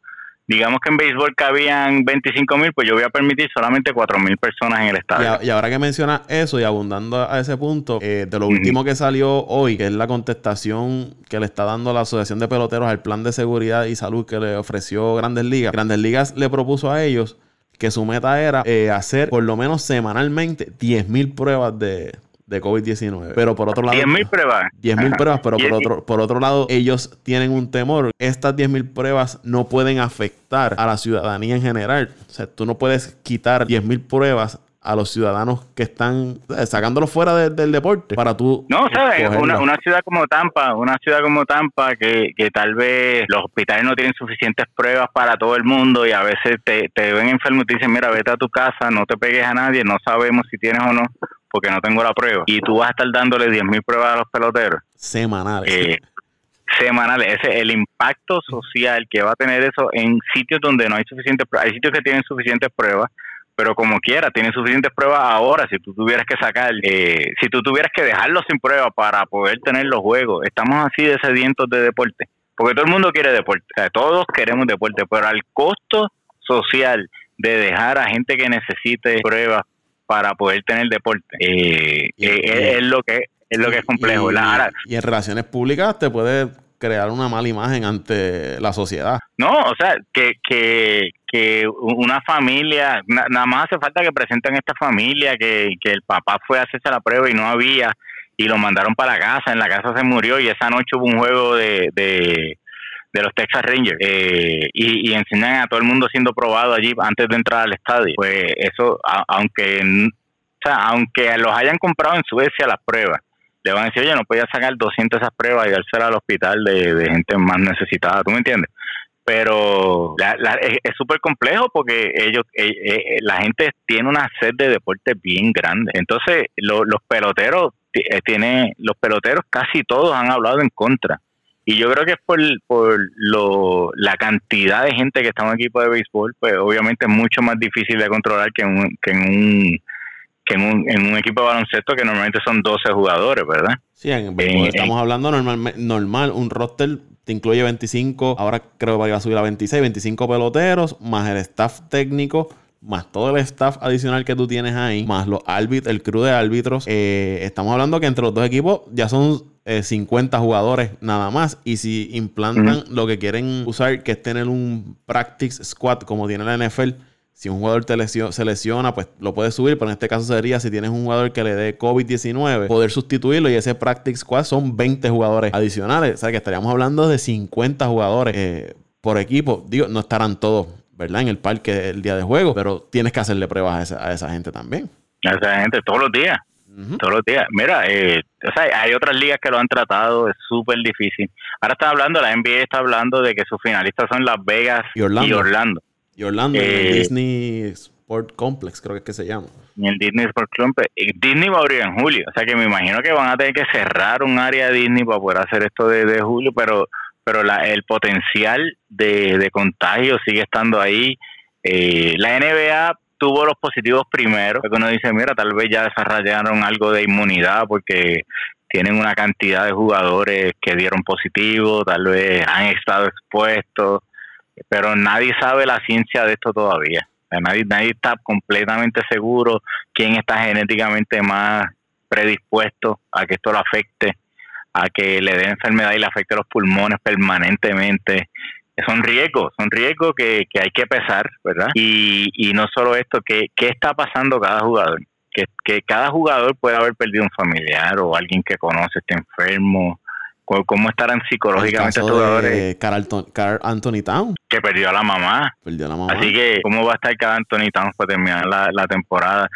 digamos que en béisbol cabían 25 mil, pues yo voy a permitir solamente 4 mil personas en el estadio. Y, ahora que mencionas eso y abundando a ese punto, eh, de lo último que salió hoy, que es la contestación que le está dando la Asociación de Peloteros al plan de seguridad y salud que le ofreció Grandes Ligas, Grandes Ligas le propuso a ellos que su meta era eh, hacer por lo menos semanalmente 10.000 pruebas de, de COVID-19. Pero por otro lado... 10.000 pruebas. 10.000 pruebas, pero por otro, por otro lado, ellos tienen un temor. Estas 10.000 pruebas no pueden afectar a la ciudadanía en general. O sea, tú no puedes quitar 10.000 pruebas a los ciudadanos que están sacándolos fuera del deporte para tú. No, sabes, una, una, ciudad como Tampa, una ciudad como Tampa que, que tal vez los hospitales no tienen suficientes pruebas para todo el mundo y a veces te, te ven enfermo y te dicen, mira, vete a tu casa, no te pegues a nadie, no sabemos si tienes o no porque no tengo la prueba. Y tú vas a estar dándole 10.000 pruebas a los peloteros. Semanales. Eh, semanales. Ese el impacto social que va a tener eso en sitios donde no hay suficientes pruebas. Hay sitios que tienen suficientes pruebas pero como quiera, tienen suficientes pruebas ahora. Si tú tuvieras que sacar, eh, si tú tuvieras que dejarlo sin pruebas para poder tener los juegos, estamos así de sedientos de deporte. Porque todo el mundo quiere deporte, o sea, todos queremos deporte, pero al costo social de dejar a gente que necesite pruebas para poder tener deporte, eh, eh, es, lo que es lo que es complejo. y en relaciones públicas te puede crear una mala imagen ante la sociedad. No, o sea, que, que, que una familia, nada más hace falta que presenten esta familia, que, que el papá fue a hacerse la prueba y no había, y lo mandaron para la casa, en la casa se murió y esa noche hubo un juego de, de, los Texas Rangers eh, y, enseñan a todo el mundo siendo probado allí antes de entrar al estadio. Pues eso, aunque, o sea, aunque los hayan comprado en Suecia las pruebas, le van a decir, oye, no podía sacar 200 esas pruebas y dársela al hospital de, gente más necesitada, ¿tú me entiendes? Pero es súper complejo porque ellos, eh, eh, la gente tiene una sed de deporte bien grande. Entonces, los peloteros, eh, tiene, los peloteros casi todos han hablado en contra. Y yo creo que es por, por lo, la cantidad de gente que está en un equipo de béisbol, pues obviamente es mucho más difícil de controlar que que en un que en un, en un equipo de baloncesto que normalmente son 12 jugadores, ¿verdad? Sí, en, eh, estamos hablando normal, normal, un roster te incluye 25, ahora creo que va a subir a 26, 25 peloteros, más el staff técnico, más todo el staff adicional que tú tienes ahí, más los árbitros, el crew de árbitros. Eh, estamos hablando que entre los dos equipos ya son 50 eh, jugadores nada más. Y si implantan lo que quieren usar, que es tener un practice squad como tiene la NFL, si un jugador te se lesiona, pues lo puedes subir, pero en este caso sería si tienes un jugador que le dé COVID-19, poder sustituirlo y ese practice squad son 20 jugadores adicionales. O sea que estaríamos hablando de 50 jugadores eh, por equipo. Digo, no estarán todos, ¿verdad? En el parque el día de juego, pero tienes que hacerle pruebas a esa, gente también. A esa gente todos los días. Todos los días. Mira, eh, o sea, hay otras ligas que lo han tratado, es súper difícil. Ahora está hablando, la NBA está hablando de que sus finalistas son Las Vegas Y Orlando. Y Orlando, en el eh, Disney Sport Complex, creo que es que se llama. En el Disney Sport Complex. Disney va a abrir en julio. O sea que me imagino que van a tener que cerrar un área de Disney para poder hacer esto de, julio, pero pero la, el potencial de, contagio sigue estando ahí. Eh, la NBA tuvo los positivos primero, porque uno dice, mira, tal vez ya desarrollaron algo de inmunidad porque tienen una cantidad de jugadores que dieron positivo, tal vez han estado expuestos pero nadie sabe la ciencia de esto todavía. nadie, nadie está completamente seguro quién está genéticamente más predispuesto a que esto lo afecte, a que le dé enfermedad y le afecte los pulmones permanentemente. Son riesgos, son riesgos que, que hay que pesar, ¿verdad? Y, y no solo esto, ¿qué, qué está pasando cada jugador? Que, que cada jugador puede haber perdido un familiar o alguien que conoce esté enfermo, ¿Cómo estarán psicológicamente estos jugadores? Carl, Anthony Town. Que perdió a la mamá. Perdió a la mamá. Así que, ¿cómo va a estar Carl Anthony Town para terminar la, temporada?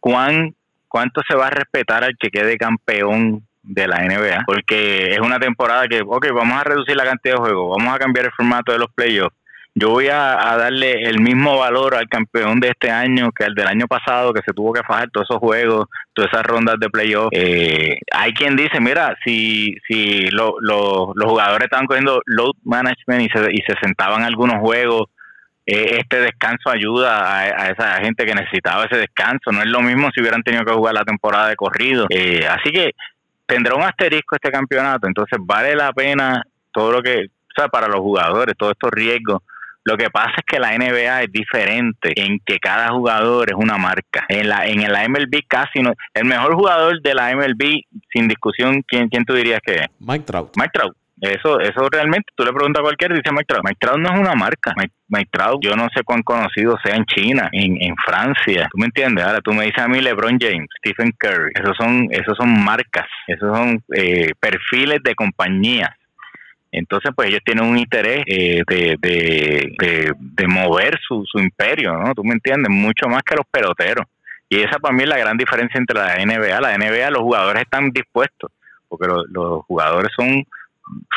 ¿Cuán, ¿Cuánto se va a respetar al que quede campeón de la NBA? Porque es una temporada que, ok, vamos a reducir la cantidad de juegos, vamos a cambiar el formato de los playoffs yo voy a, darle el mismo valor al campeón de este año que al del año pasado, que se tuvo que fajar todos esos juegos, todas esas rondas de playoff. Eh, hay quien dice, mira, si, si los jugadores estaban cogiendo load management y se, y se sentaban algunos juegos, eh, este descanso ayuda a, esa gente que necesitaba ese descanso. No es lo mismo si hubieran tenido que jugar la temporada de corrido. Eh, así que tendrá un asterisco este campeonato, entonces vale la pena todo lo que, o sea, para los jugadores, todos estos riesgos lo que pasa es que la NBA es diferente en que cada jugador es una marca. En la en la MLB casi no. El mejor jugador de la MLB, sin discusión, ¿quién, quién tú dirías que es? Mike Trout. Mike Trout. Eso, eso realmente, tú le preguntas a cualquiera y dice Mike Trout. Mike Trout no es una marca. Mike, Trout, yo no sé cuán conocido sea en China, en, en Francia. ¿Tú me entiendes? Ahora tú me dices a mí LeBron James, Stephen Curry. Esos son, esos son marcas. Esos son eh, perfiles de compañías entonces, pues ellos tienen un interés eh, de, de, de, mover su, su imperio, ¿no? Tú me entiendes, mucho más que los peloteros. Y esa para mí es la gran diferencia entre la NBA. La NBA, los jugadores están dispuestos, porque los, jugadores son,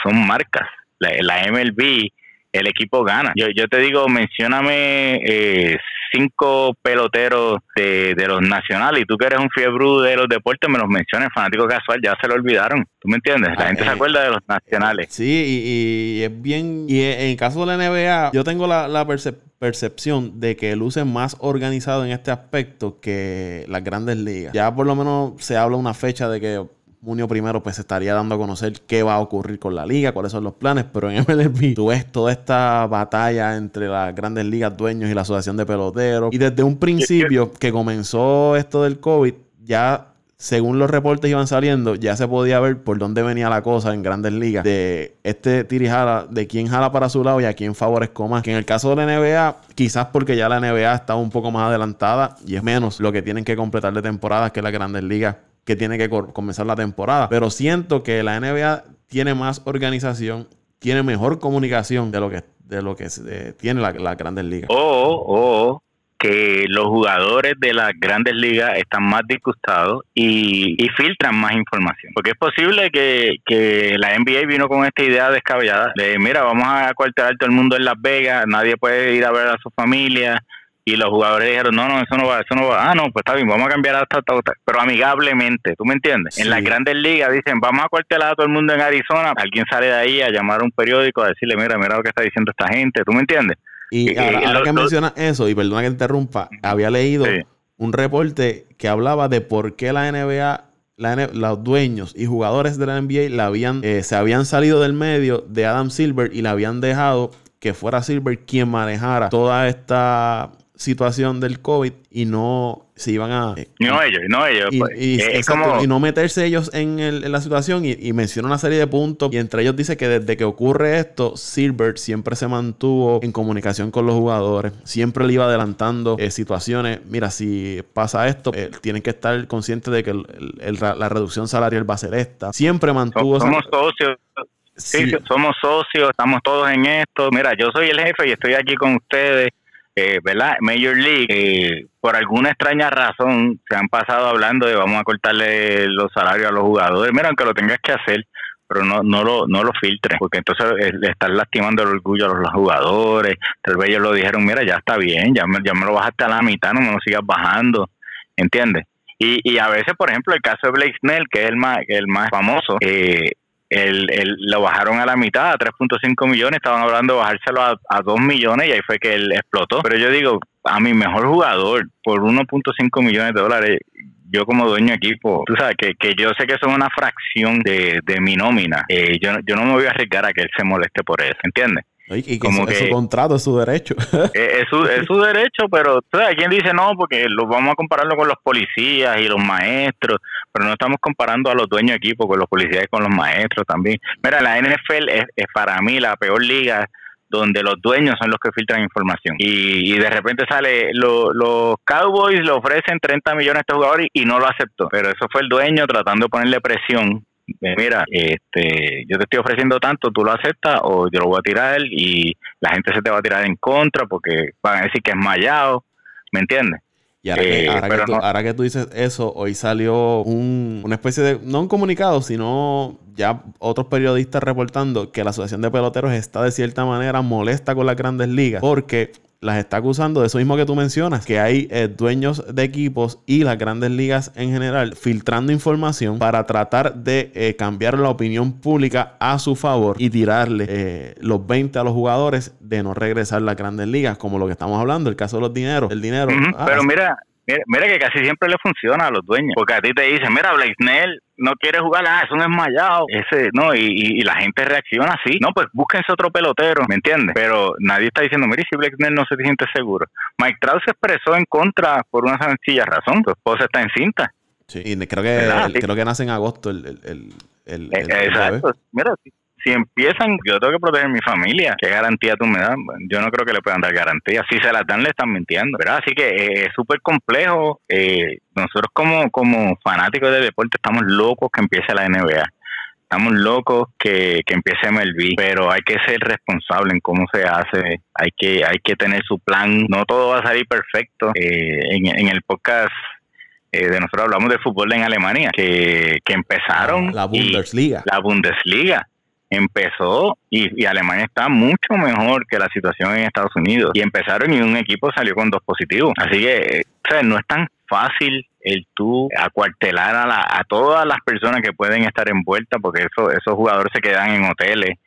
son marcas. La, la MLB el equipo gana. Yo, yo te digo, mencióname eh, cinco peloteros de, los nacionales y tú que eres un fiebre de los deportes me los mencionas, fanático casual, ya se lo olvidaron. ¿Tú me entiendes? La gente se acuerda de los nacionales. Sí, y, es bien... Y en el caso de la NBA, yo tengo la, la percepción de que luce más organizado en este aspecto que las grandes ligas. Ya por lo menos se habla una fecha de que junio primero, pues se estaría dando a conocer qué va a ocurrir con la liga, cuáles son los planes, pero en [laughs] MLB tú ves toda esta batalla entre las grandes ligas dueños y la asociación de peloteros. Y desde un principio que comenzó esto del COVID, ya según los reportes iban saliendo, ya se podía ver por dónde venía la cosa en grandes ligas. De este tirijala, de quién jala para su lado y a quién favorezco más. Que en el caso de la NBA, quizás porque ya la NBA está un poco más adelantada y es menos lo que tienen que completar de temporadas que las grandes ligas que tiene que comenzar la temporada. Pero siento que la NBA tiene más organización, tiene mejor comunicación de lo que, de lo que tiene la, Grandes Ligas. O, que los jugadores de las grandes ligas están más disgustados y, filtran más información. Porque es posible que, que, la NBA vino con esta idea descabellada de, mira, vamos a cuartelar todo el mundo en Las Vegas, nadie puede ir a ver a su familia, y los jugadores dijeron, no, no, eso no va, eso no va. Ah, no, pues está bien, vamos a cambiar hasta, pero amigablemente, ¿tú me entiendes? En las grandes ligas dicen, vamos a cuartelar a todo el mundo en Arizona, alguien sale de ahí a llamar a un periódico a decirle, mira, mira lo que está diciendo esta gente, ¿tú me entiendes? Y, ahora, que mencionas eso, y perdona que te interrumpa, había leído un reporte que hablaba de por qué la NBA los dueños y jugadores de la NBA la habían, eh, se habían salido del medio de Adam Silver y la habían dejado que fuera Silver quien manejara toda esta situación del COVID y no se iban a... Eh, no ellos, no ellos. Y, pues. no meterse ellos en, la situación y, menciona una serie de puntos y entre ellos dice que desde que ocurre esto, Silbert siempre se mantuvo en comunicación con los jugadores, siempre le iba adelantando eh, situaciones, mira, si pasa esto, eh, tienen que estar conscientes de que la reducción salarial va a ser esta. Siempre mantuvo... Somos socios. Sí, somos socios, estamos todos en esto. Mira, yo soy el jefe y estoy aquí con ustedes eh, ¿verdad? Major League, eh, por alguna extraña razón, se han pasado hablando de vamos a cortarle los salarios a los jugadores. Mira, aunque lo tengas que hacer, pero no, no lo, no lo filtres, porque entonces eh, le están lastimando el orgullo a los, jugadores. Tal vez ellos lo dijeron, mira, ya está bien, ya me, ya me lo bajaste a la mitad, no me lo sigas bajando, ¿entiendes? Y, y a veces, por ejemplo, el caso de Blake Snell, que es el más, el más famoso, eh, el, el, lo bajaron a la mitad, a 3.5 millones, estaban hablando de bajárselo a, a 2 millones y ahí fue que él explotó. Pero yo digo, a mi mejor jugador, por 1.5 millones de dólares, yo como dueño de equipo, tú sabes que, que yo sé que son una fracción de, de mi nómina, eh, yo, yo no me voy a arriesgar a que él se moleste por eso, ¿entiendes? Y, como que, es su contrato, es su derecho. [laughs] es, su, es su derecho, pero hay quien dice no, porque lo vamos a compararlo con los policías y los maestros, pero no estamos comparando a los dueños de equipo con los policías y con los maestros también. Mira, la NFL es, para mí la peor liga donde los dueños son los que filtran información. Y, y de repente sale, los Cowboys le ofrecen 30 millones a este jugador y, y no lo aceptó. Pero eso fue el dueño tratando de ponerle presión mira, este, yo te estoy ofreciendo tanto, tú lo aceptas o yo lo voy a tirar y la gente se te va a tirar en contra porque van a decir que es mallado, ¿me entiendes? Y ahora, que, tú, dices eso, hoy salió un, una especie de, no un comunicado, sino ya otros periodistas reportando que la Asociación de Peloteros está de cierta manera molesta con las grandes ligas porque las está acusando de eso mismo que tú mencionas, que hay eh, dueños de equipos y las grandes ligas en general filtrando información para tratar de eh, cambiar la opinión pública a su favor y tirarle eh, los 20 a los jugadores de no regresar a las grandes ligas, como lo que estamos hablando, el caso de los dineros, el dinero. Ah, pero mira, Mira, que casi siempre le funciona a los dueños. Porque a ti te dicen, mira, Snell no quiere jugar, ah, es un esmayado. Ese, no, y, la gente reacciona así. No, pues búsquense otro pelotero, ¿me entiendes? Pero nadie está diciendo, mira, si Snell no se siente seguro. Mike Trout se expresó en contra por una sencilla razón. Su esposa está en cinta. Sí, y creo que, creo que nace en agosto el, el, el, el Exacto. Mira, si empiezan, yo tengo que proteger mi familia, ¿qué garantía tú me das? Yo no creo que le puedan dar garantía. Si se las dan, le están mintiendo. ¿verdad? Así que eh, es súper complejo. Eh, nosotros como, como fanáticos del deporte estamos locos que empiece la NBA. Estamos locos que, que empiece MLB, pero hay que ser responsable en cómo se hace, hay que, hay que tener su plan, no todo va a salir perfecto. Eh, en, en el podcast de nosotros hablamos de fútbol en Alemania, que, que empezaron. La Bundesliga. la Bundesliga empezó y, Alemania está mucho mejor que la situación en Estados Unidos. Y empezaron y un equipo salió con dos positivos. Así que eh, no es tan fácil el tú acuartelar a, a todas las personas que pueden estar envueltas porque eso, esos jugadores se quedan en hoteles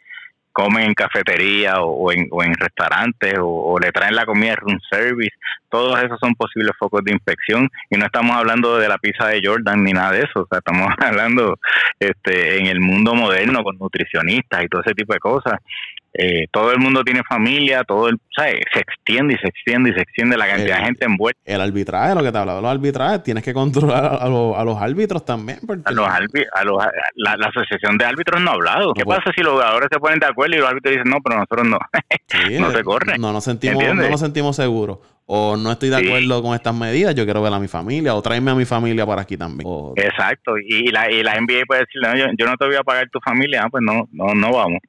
comen en cafetería o, en, o en restaurantes o, le traen la comida room service, todos esos son posibles focos de infección. Y no estamos hablando de la pizza de Jordan ni nada de eso, o sea, estamos [laughs] hablando este, en el mundo moderno con nutricionistas y todo ese tipo de cosas eh, todo el mundo tiene familia, todo el, ¿sabes? se extiende y se extiende y se extiende la cantidad de gente envuelta. El arbitraje, lo que te hablaba de los arbitrajes, tienes que controlar a, los, árbitros también. A los, a los la, asociación de árbitros no ha hablado. ¿Qué pasa si los jugadores se ponen de acuerdo y los árbitros dicen no, pero nosotros no? [laughs] no se corre. No nos sentimos, no nos sentimos seguros. O no estoy de acuerdo con estas medidas, yo quiero ver a mi familia, o tráeme a mi familia para aquí también. Exacto, y la, y la NBA puede decirle, yo, yo, no te voy a pagar tu familia, ah, pues no, no, no vamos.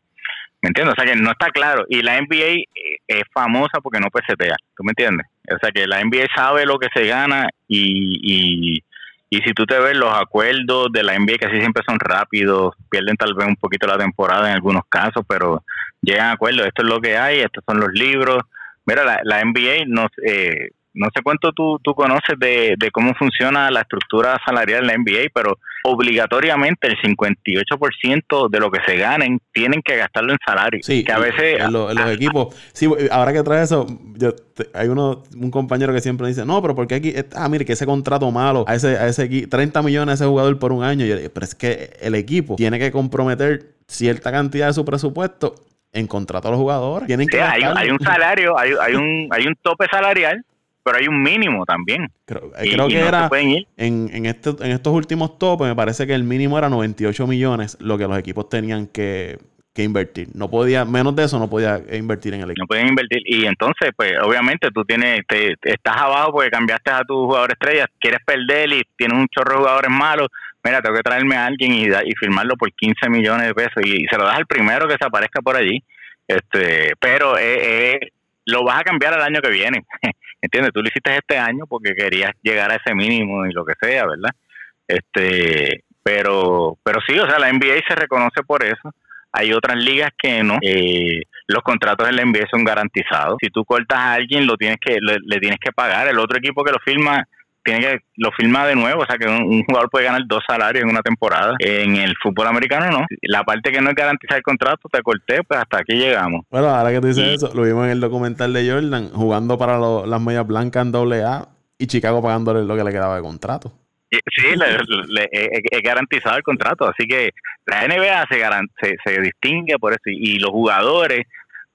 ¿Me entiendes? O sea que no está claro. Y la NBA eh, es famosa porque no pesetea. ¿Tú me entiendes? O sea que la NBA sabe lo que se gana y, y, y si tú te ves los acuerdos de la NBA casi siempre son rápidos, pierden tal vez un poquito la temporada en algunos casos, pero llegan a acuerdos. Esto es lo que hay, estos son los libros. Mira, la, la NBA nos... Eh, no sé cuánto tú, tú conoces de, de, cómo funciona la estructura salarial en la NBA, pero obligatoriamente el 58% de lo que se ganen tienen que gastarlo en salario. Sí, que a veces... En, los equipos. Sí, ahora que trae eso, yo, hay uno, un compañero que siempre dice, no, pero porque aquí, ah, mire, que ese contrato malo, a ese, a ese 30 millones a ese jugador por un año, pero es que el equipo tiene que comprometer cierta cantidad de su presupuesto en contrato a los jugadores. Tienen que hay, hay, un salario, hay, hay, un, hay un tope salarial pero hay un mínimo también. Creo, eh, que era En, en, este, en estos últimos topes, me parece que el mínimo era 98 millones lo que los equipos tenían que, invertir. No podía, menos de eso no podía invertir en el equipo. No podían invertir. Y entonces, pues obviamente tú tienes, te, estás abajo porque cambiaste a tu jugador estrella, quieres perder y tienes un chorro de jugadores malos. Mira, tengo que traerme a alguien y, y firmarlo por 15 millones de pesos y, se lo das al primero que se aparezca por allí. este Pero eh, eh, lo vas a cambiar el año que viene. [laughs] ¿Entiendes? Tú lo hiciste este año porque querías llegar a ese mínimo y lo que sea, ¿verdad? Este, pero, pero sí, o sea, la NBA se reconoce por eso. Hay otras ligas que no. Eh, los contratos en la NBA son garantizados. Si tú cortas a alguien, lo tienes que le, le tienes que pagar. El otro equipo que lo firma tiene que lo firma de nuevo, o sea que un, jugador puede ganar dos salarios en una temporada. En el fútbol americano no. La parte que no es garantizar el contrato, te corté, pues hasta aquí llegamos. Bueno, ahora que tú dices eso, lo vimos en el documental de Jordan, jugando para las medias blancas en doble A y Chicago pagándole lo que le quedaba de contrato. Sí, es garantizado el contrato, así que la NBA se, se, distingue por eso y, y los jugadores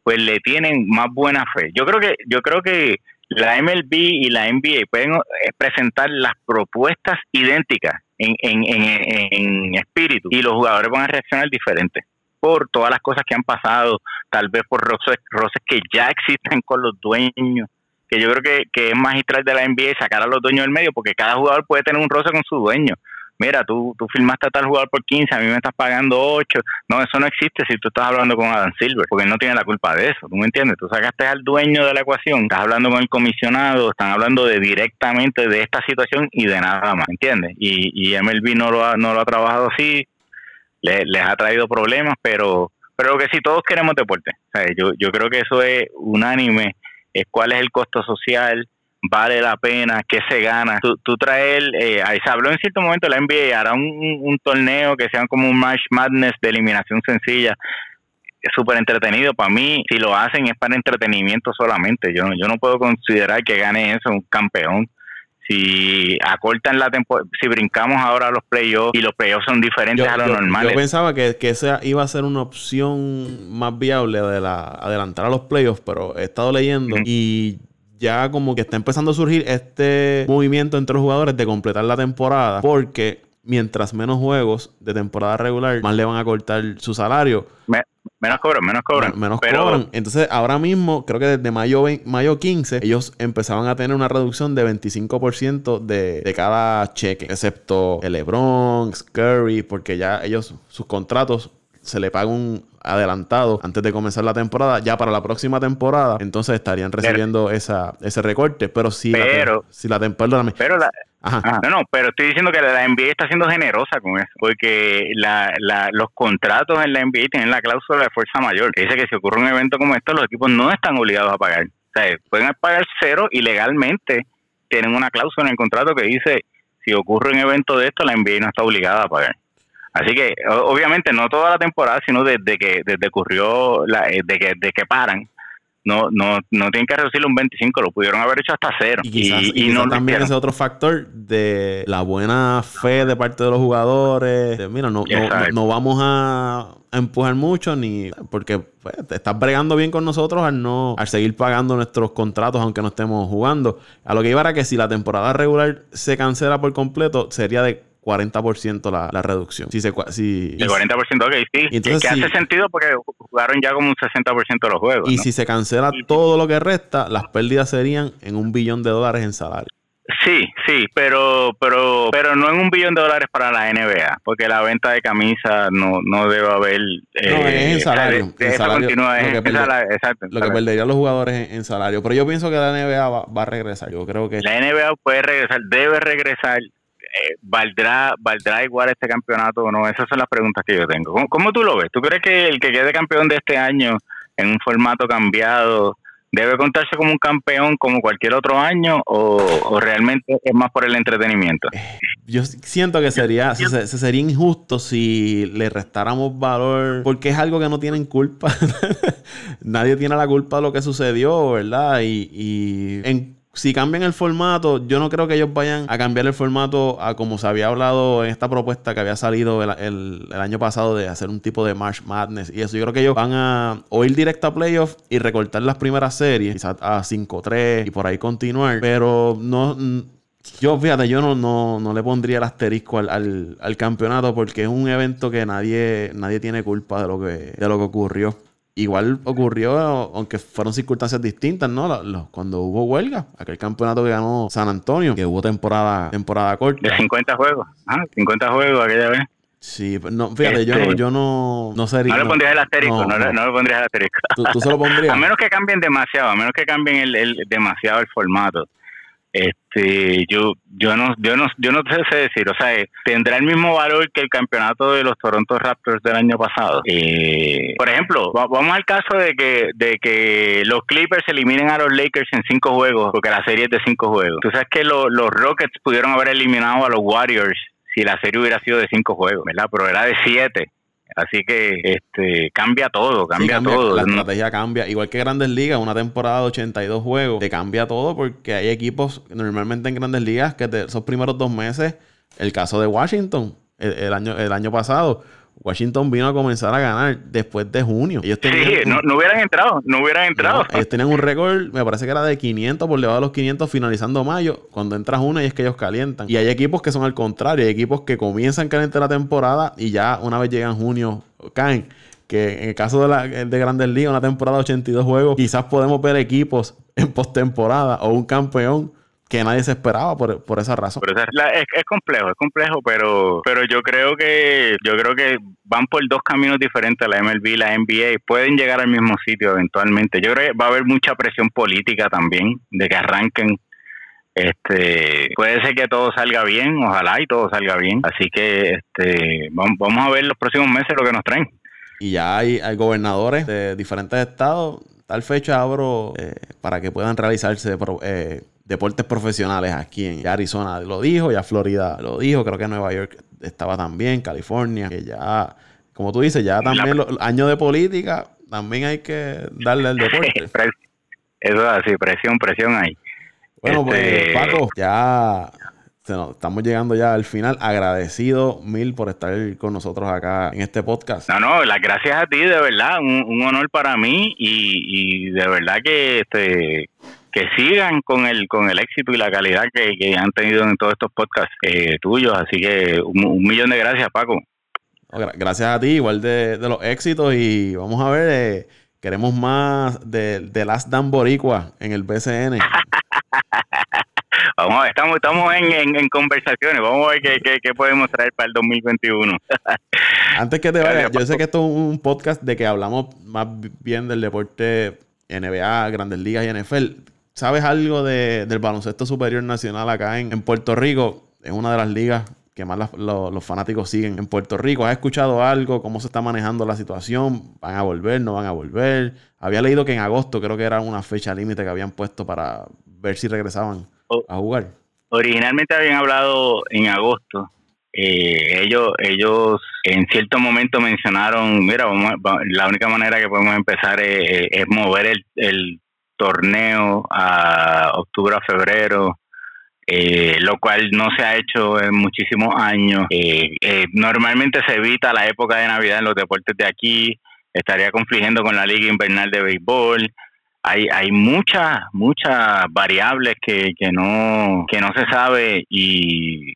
pues le tienen más buena fe. Yo creo que yo creo que la MLB y la NBA pueden eh, presentar las propuestas idénticas en, en, en, espíritu y los jugadores van a reaccionar diferentes por todas las cosas que han pasado, tal vez por roces, roces que ya existen con los dueños, que yo creo que, que es magistral de la NBA sacar a los dueños del medio, porque cada jugador puede tener un roce con su dueño. Mira, tú, tú firmaste a tal jugador por 15, a mí me estás pagando 8. No, eso no existe si tú estás hablando con Adam Silver, porque él no tiene la culpa de eso, ¿tú me entiendes? Tú sacaste al dueño de la ecuación, estás hablando con el comisionado, están hablando de directamente de esta situación y de nada más, ¿entiendes? Y, y MLB no lo ha, no lo ha trabajado así, les ha traído problemas, pero pero que si todos queremos deporte. yo, yo creo que eso es unánime, es cuál es el costo social, vale la pena, qué se gana. Tú, tú traes, eh, se habló en cierto momento la NBA, hará un, un, torneo que sea como un Match Madness de eliminación sencilla. Es súper entretenido. Para mí, si lo hacen es para entretenimiento solamente. Yo, yo no puedo considerar que gane eso un campeón si acortan la temporada, si brincamos ahora a los playoffs y los playoffs son diferentes a lo normal. Yo pensaba que, que, esa iba a ser una opción más viable de la adelantar a los playoffs, pero he estado leyendo y ya como que está empezando a surgir este movimiento entre los jugadores de completar la temporada porque mientras menos juegos de temporada regular, más le van a cortar su salario. menos cobran, menos cobran. menos cobran. Entonces, ahora mismo, creo que desde mayo, mayo 15, ellos empezaban a tener una reducción de 25% de, de cada cheque, excepto el LeBron, Curry, porque ya ellos, sus contratos se le paga un adelantado antes de comenzar la temporada, ya para la próxima temporada, entonces estarían recibiendo esa, ese recorte. Pero si pero, la, si la temporada... Pero la, No, no, pero estoy diciendo que la NBA está siendo generosa con eso, porque la, la, los contratos en la NBA tienen la cláusula de fuerza mayor, que dice que si ocurre un evento como esto, los equipos no están obligados a pagar. O sea, pueden pagar cero y legalmente tienen una cláusula en el contrato que dice, si ocurre un evento de esto, la NBA no está obligada a pagar. Así que obviamente no toda la temporada, sino desde que desde ocurrió la, eh, de que de que paran. No, no, no tienen que reducirlo un 25, lo pudieron haber hecho hasta cero. Y, no también ese otro factor de la buena fe de parte de los jugadores. mira, no, no, vamos a, empujar mucho ni porque pues, te estás bregando bien con nosotros al no al seguir pagando nuestros contratos aunque no estemos jugando. A lo que iba era que si la temporada regular se cancela por completo, sería de 40% la, la reducción. Si se, si, el 40%, ok, sí. Entonces, que hace sentido porque jugaron ya como un 60% de los juegos. Y si se cancela todo lo que resta, las pérdidas serían en un billón de dólares en salario. Sí, sí, pero pero pero no en un billón de dólares para la NBA, porque la venta de camisas no, no debe haber... Eh, no, es en salario. lo, que perderían los jugadores en, salario. Pero yo pienso que la NBA va, va, a regresar. Yo creo que... La NBA puede regresar, debe regresar eh, ¿valdrá, ¿valdrá igual este campeonato o no? Esas son las preguntas que yo tengo. ¿Cómo, tú lo ves? ¿Tú crees que el que quede campeón de este año en un formato cambiado debe contarse como un campeón como cualquier otro año o, realmente es más por el entretenimiento? Eh, yo siento que sería, se, sería injusto si le restáramos valor porque es algo que no tienen culpa. [laughs] Nadie tiene la culpa de lo que sucedió, ¿verdad? Y, y en si cambian el formato, yo no creo que ellos vayan a cambiar el formato a como se había hablado en esta propuesta que había salido el, año pasado de hacer un tipo de March Madness y eso. Yo creo que ellos van a o ir directo a playoffs y recortar las primeras series, quizás a 5-3 y por ahí continuar. Pero no. Yo, fíjate, yo no, no, le pondría el asterisco al, al, campeonato porque es un evento que nadie, nadie tiene culpa de lo que, de lo que ocurrió. Igual ocurrió, aunque fueron circunstancias distintas, ¿no? cuando hubo huelga, aquel campeonato que ganó San Antonio, que hubo temporada temporada corta. De 50 juegos, ah, 50 juegos aquella vez. Sí, no, fíjate, yo, no, este, yo no, no sería. No le pondrías el asterisco, no, no, no le pondrías el asterisco. ¿Tú, se lo pondrías? [laughs] a menos que cambien demasiado, a menos que cambien el, el demasiado el formato. Este, yo, yo no, yo no, yo no sé decir, o sea, tendrá el mismo valor que el campeonato de los Toronto Raptors del año pasado. Eh, por ejemplo, vamos al caso de que, de que los Clippers eliminen a los Lakers en cinco juegos, porque la serie es de cinco juegos. Tú sabes que los Rockets pudieron haber eliminado a los Warriors si la serie hubiera sido de cinco juegos, ¿verdad? Pero era de siete. Así que este cambia todo, cambia, todo. La estrategia cambia. Igual que Grandes Ligas, una temporada de 82 juegos, te cambia todo porque hay equipos normalmente en Grandes Ligas que esos primeros dos meses, el caso de Washington, el, año, el año pasado, Washington vino a comenzar a ganar después de junio. Ellos sí, no, hubieran entrado, no hubieran entrado. ellos tenían un récord, me parece que era de 500 por debajo de los 500 finalizando mayo, cuando entra junio y es que ellos calientan. Y hay equipos que son al contrario, hay equipos que comienzan caliente la temporada y ya una vez llegan junio caen. Que en el caso de, la, de Grandes Ligas, una temporada de 82 juegos, quizás podemos ver equipos en postemporada o un campeón que nadie se esperaba por, por esa razón. es, complejo, es complejo, pero pero yo creo que yo creo que van por dos caminos diferentes la MLB y la NBA pueden llegar al mismo sitio eventualmente. Yo creo que va a haber mucha presión política también de que arranquen este puede ser que todo salga bien, ojalá y todo salga bien. Así que este vamos, a ver los próximos meses lo que nos traen. Y ya hay, hay gobernadores de diferentes estados. Tal fecha abro eh, para que puedan realizarse eh, deportes profesionales aquí en Arizona lo dijo, ya Florida lo dijo, creo que Nueva York estaba también, California, que ya, como tú dices, ya también los años de política, también hay que darle al deporte. [laughs] Eso es así, presión, presión ahí. Bueno, pues este, Paco, ya estamos llegando ya al final. Agradecido mil por estar con nosotros acá en este podcast. No, no, las gracias a ti, de verdad, un, honor para mí y, y de verdad que este que sigan con el con el éxito y la calidad que, han tenido en todos estos podcasts eh, tuyos. Así que un, millón de gracias, Paco. Gracias a ti, igual de, los éxitos. Y vamos a ver, eh, queremos más de, de Last Dan Boricua en el BCN. [laughs] vamos, estamos estamos en, en, conversaciones. Vamos a ver qué, qué, podemos traer para el 2021. [laughs] Antes que te vayas, yo sé que esto es un podcast de que hablamos más bien del deporte NBA, Grandes Ligas y NFL ¿Sabes algo de, del baloncesto superior nacional acá en, Puerto Rico? Es una de las ligas que más los fanáticos siguen en Puerto Rico. ¿Has escuchado algo? ¿Cómo se está manejando la situación? ¿Van a volver? ¿No van a volver? Había leído que en agosto creo que era una fecha límite que habían puesto para ver si regresaban a jugar. Originalmente habían hablado en agosto. Eh, ellos, ellos en cierto momento mencionaron, mira, la única manera que podemos empezar es, mover el, el torneo a octubre a febrero, eh, lo cual no se ha hecho en muchísimos años. Eh, eh, normalmente se evita la época de Navidad en los deportes de aquí, estaría confligiendo con la Liga Invernal de Béisbol. Hay, hay muchas, muchas variables que, que, no, que no se sabe y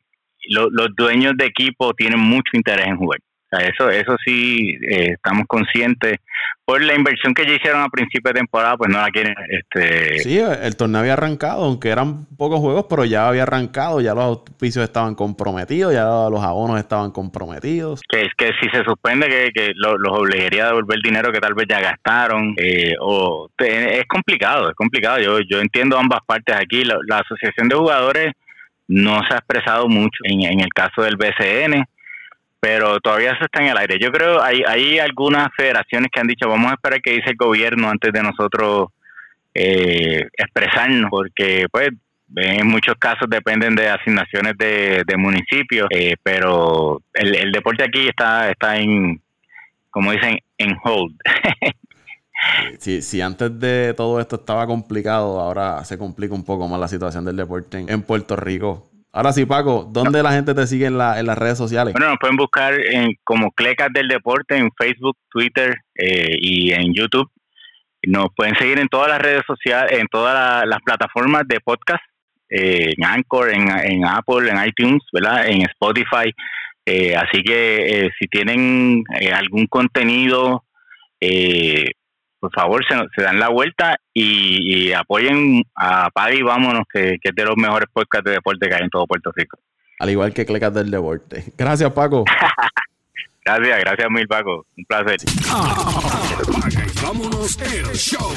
los dueños de equipo tienen mucho interés en jugar eso, eso sí, estamos conscientes. Por la inversión que ya hicieron a principio de temporada, pues no la quieren. Este... Sí, el torneo había arrancado, aunque eran pocos juegos, pero ya había arrancado, ya los auspicios estaban comprometidos, ya los abonos estaban comprometidos. Que es que si se suspende que, que los obligaría a devolver dinero que tal vez ya gastaron, eh, o es complicado, es complicado. Yo, yo entiendo ambas partes aquí. La, asociación de jugadores no se ha expresado mucho en, en el caso del BCN pero todavía se está en el aire. Yo creo hay hay algunas federaciones que han dicho vamos a esperar que dice el gobierno antes de nosotros eh, expresarnos, porque pues en muchos casos dependen de asignaciones de, municipios, eh, pero el, deporte aquí está está en, como dicen, en hold. [laughs] Si, si, antes de todo esto estaba complicado, ahora se complica un poco más la situación del deporte en Puerto Rico. Ahora sí, Paco, ¿dónde la gente te sigue en, la, las redes sociales? Bueno, nos pueden buscar en, como Clecas del Deporte en Facebook, Twitter eh, y en YouTube. Nos pueden seguir en todas las redes sociales, en todas las plataformas de podcast, eh, en Anchor, en, Apple, en iTunes, ¿verdad? En Spotify. Eh, así que si tienen algún contenido por favor se, dan la vuelta y, apoyen a Paga y Vámonos, que, es de los mejores podcasts de deporte que hay en todo Puerto Rico. Al igual que Clecas del Deporte. Gracias, Paco. [laughs] gracias, gracias mil, Paco. Un placer. Apaga y Vámonos el show.